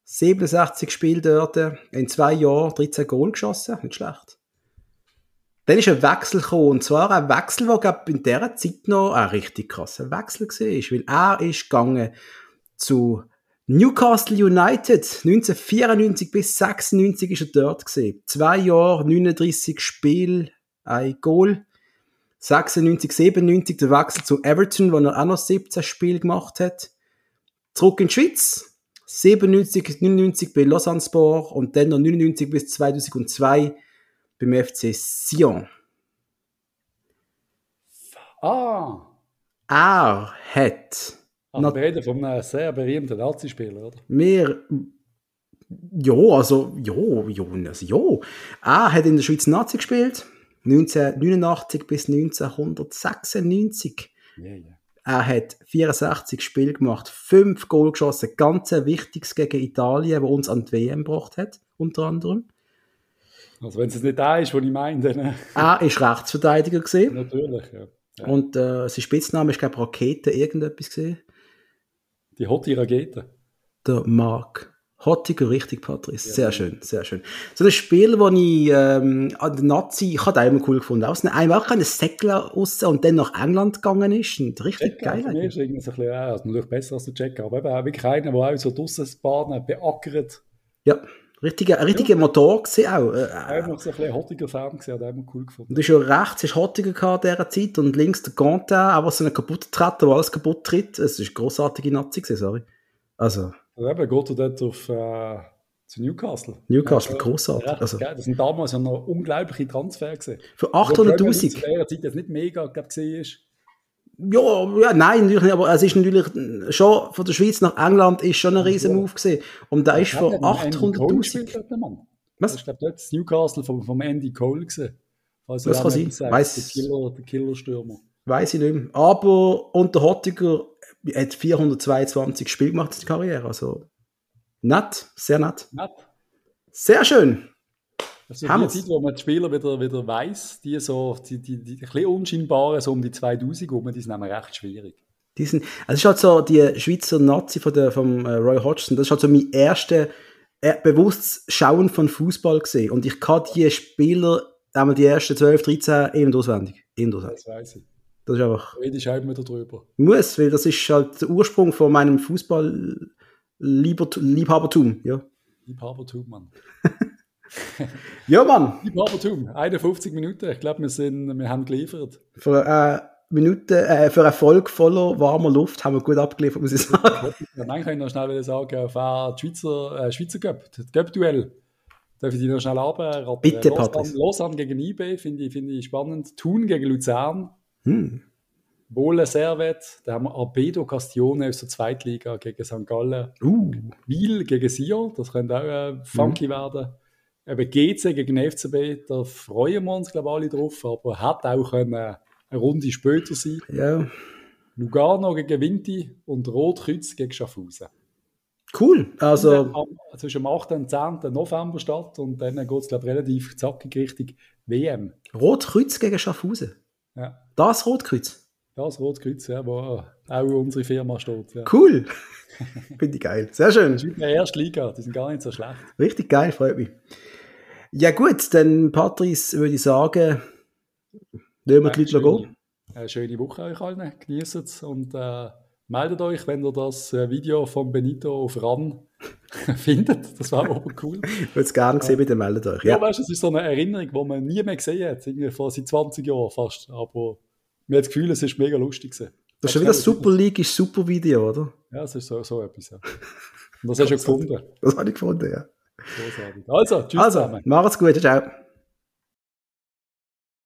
67 Spiele dort, in zwei Jahren 13 Goal geschossen, nicht schlecht. Dann ist ein Wechsel gekommen, und zwar ein Wechsel, der glaub, in dieser Zeit noch ein richtig krasser Wechsel war, weil er ist gegangen zu Newcastle United. 1994 bis 96 ist er dort gewesen. Zwei Jahre, 39 Spiele, ein Goal. 96, 97 der Wechsel zu Everton, wo er auch noch 17 Spiele gemacht hat. Zurück in die Schweiz. 97, 99 bei Lausanne Sport und dann noch 99 bis 2002 beim FC Sion. Ah, Er hat also Na- wir reden von einem sehr berühmten Nazi-Spieler, oder? mehr, ja, also, ja, ja, also, ja. Er hat in der Schweiz Nazi gespielt. 1989 bis 1996. Yeah, yeah. Er hat 64 Spiele gemacht, 5 Goal geschossen, ganz ein wichtiges gegen Italien, wo uns an die WM gebracht hat, unter anderem. Also wenn es nicht da ist, was ich meine, dann äh, Er ist Rechtsverteidiger gesehen. natürlich, ja. Ja. Und äh, sein Spitzname ist, glaube ich, Rakete, irgendetwas gesehen. Die Hotti Rakete. Der Mark. Hottiger, richtig, Patrice. Sehr ja. schön, sehr schön. So ein Spiel, wo ich ähm, an den Nazi, ich habe auch immer cool gefunden. Aus einem auch ein Säckler raus und dann nach England gegangen ist. Und richtig Checker, geil. Für ist irgendwie so ein bisschen, ja, also natürlich besser als der Checker, aber eben auch wirklich einer, der auch so draussen Bahnen beackert. Ja, richtiger, ein richtiger ja. Motor gesehen auch. Äh, einfach so ein bisschen Hottiger Fan gesehen, hat immer cool gefunden. Und ist ja rechts ist Hottiger gehabt in dieser Zeit und links der Gantin, aber so einen kaputt Tretter, wo alles kaputt tritt. Es ist eine grossartige Nazi gewesen, sorry. Also. Also eben, geht er dort auf, äh, zu Newcastle. Newcastle, ja, großartig. Ja, also. Das sind damals ja noch unglaubliche Transfer gesehen. Für 800'000? Also, zu der Zeit jetzt nicht mega, glaube ist. Ja, ja, nein, natürlich nicht, aber es ist natürlich schon von der Schweiz nach England ist schon ein riesen Move gesehen. Und da ist für 800'000. Was? Ich glaube, dort ist Newcastle vom, vom Andy Cole gesehen. Also das kann sein. Weiss, der Killer, der Killerstürmer. Weiß ich nicht mehr. Aber unter Hottiger hat 422 Spiele gemacht in der Karriere. Also nett, sehr nett. Nett. Sehr schön. Also die Zeit, wo man die Spieler wieder, wieder weiss, die so, die, die, die, die ein bisschen unscheinbaren, so um die 2000 rum, die sind nämlich recht schwierig. Die sind, also es ist halt so, die Schweizer Nazi von der, vom äh, Roy Hodgson, das ist halt so mein erstes äh, bewusstes Schauen von Fußball gesehen. Und ich kann die Spieler, einmal die ersten 12, 13, eben auswendig. Eben auswendig. Das weiß ich. Das ist einfach. Rede ich halt wieder drüber. Muss, weil das ist halt der Ursprung von meinem Fußball-Liebhabertum, ja. Liebhabertum, Mann. ja, Mann. Liebhabertum, 51 Minuten. Ich glaube, wir, wir haben geliefert. Für, äh, Minuten, äh, für Erfolg voller warmer Luft haben wir gut abgeliefert, muss ich sagen. Ja, dann kann ich noch schnell sagen, auf äh, Schweizer, äh, Schweizer Cup, das Cup-Duell. Darf ich die noch schnell abraten? Bitte, Patrick. Lausanne gegen IB finde ich, find ich spannend. Thun gegen Luzern. Hm. Wohle Servet, da haben wir Arbedo Castione aus der Zweitliga gegen St. Gallen. Uh. Wiel gegen Sion, das könnte auch äh, funky mhm. werden. Eben GC gegen FCB, da freuen wir uns, glaube ich, alle drauf, aber hat auch können, äh, eine Runde später sein. Ja. Lugano gegen Vinti und Rotkreuz gegen Schaffhausen. Cool. Also zwischen dem 8. und 10. November statt und dann geht es, glaube ich, relativ zackig Richtung WM. Rotkreuz gegen Schaffhausen? Ja. Das Rotkreuz? Das Rotkreuz, ja, wo auch unsere Firma steht. Ja. Cool. Finde ich geil. Sehr schön. Das ist in der ersten Liga, die sind gar nicht so schlecht. Richtig geil, freut mich. Ja gut, dann Patrice würde ich sagen, nehmen wir die Leute gehen. Eine schöne Woche euch allen, genießt es und äh, meldet euch, wenn ihr das äh, Video von Benito auf RAN findet. Das war aber cool. ich würde es gerne sehen, bitte meldet euch. Ja, ja weißt, es ist so eine Erinnerung, die man nie mehr gesehen hat, irgendwie vor seit 20 Jahren fast. Aber mir hat das Gefühl, es ist mega lustig gewesen. Das ist schon wieder Super League, ist super Video, oder? Ja, es ist so, so etwas. Ja. Und das hast du gefunden. Das habe ich gefunden, ja. Großartig. Also, tschüss also, zusammen. Macht's gut, ciao.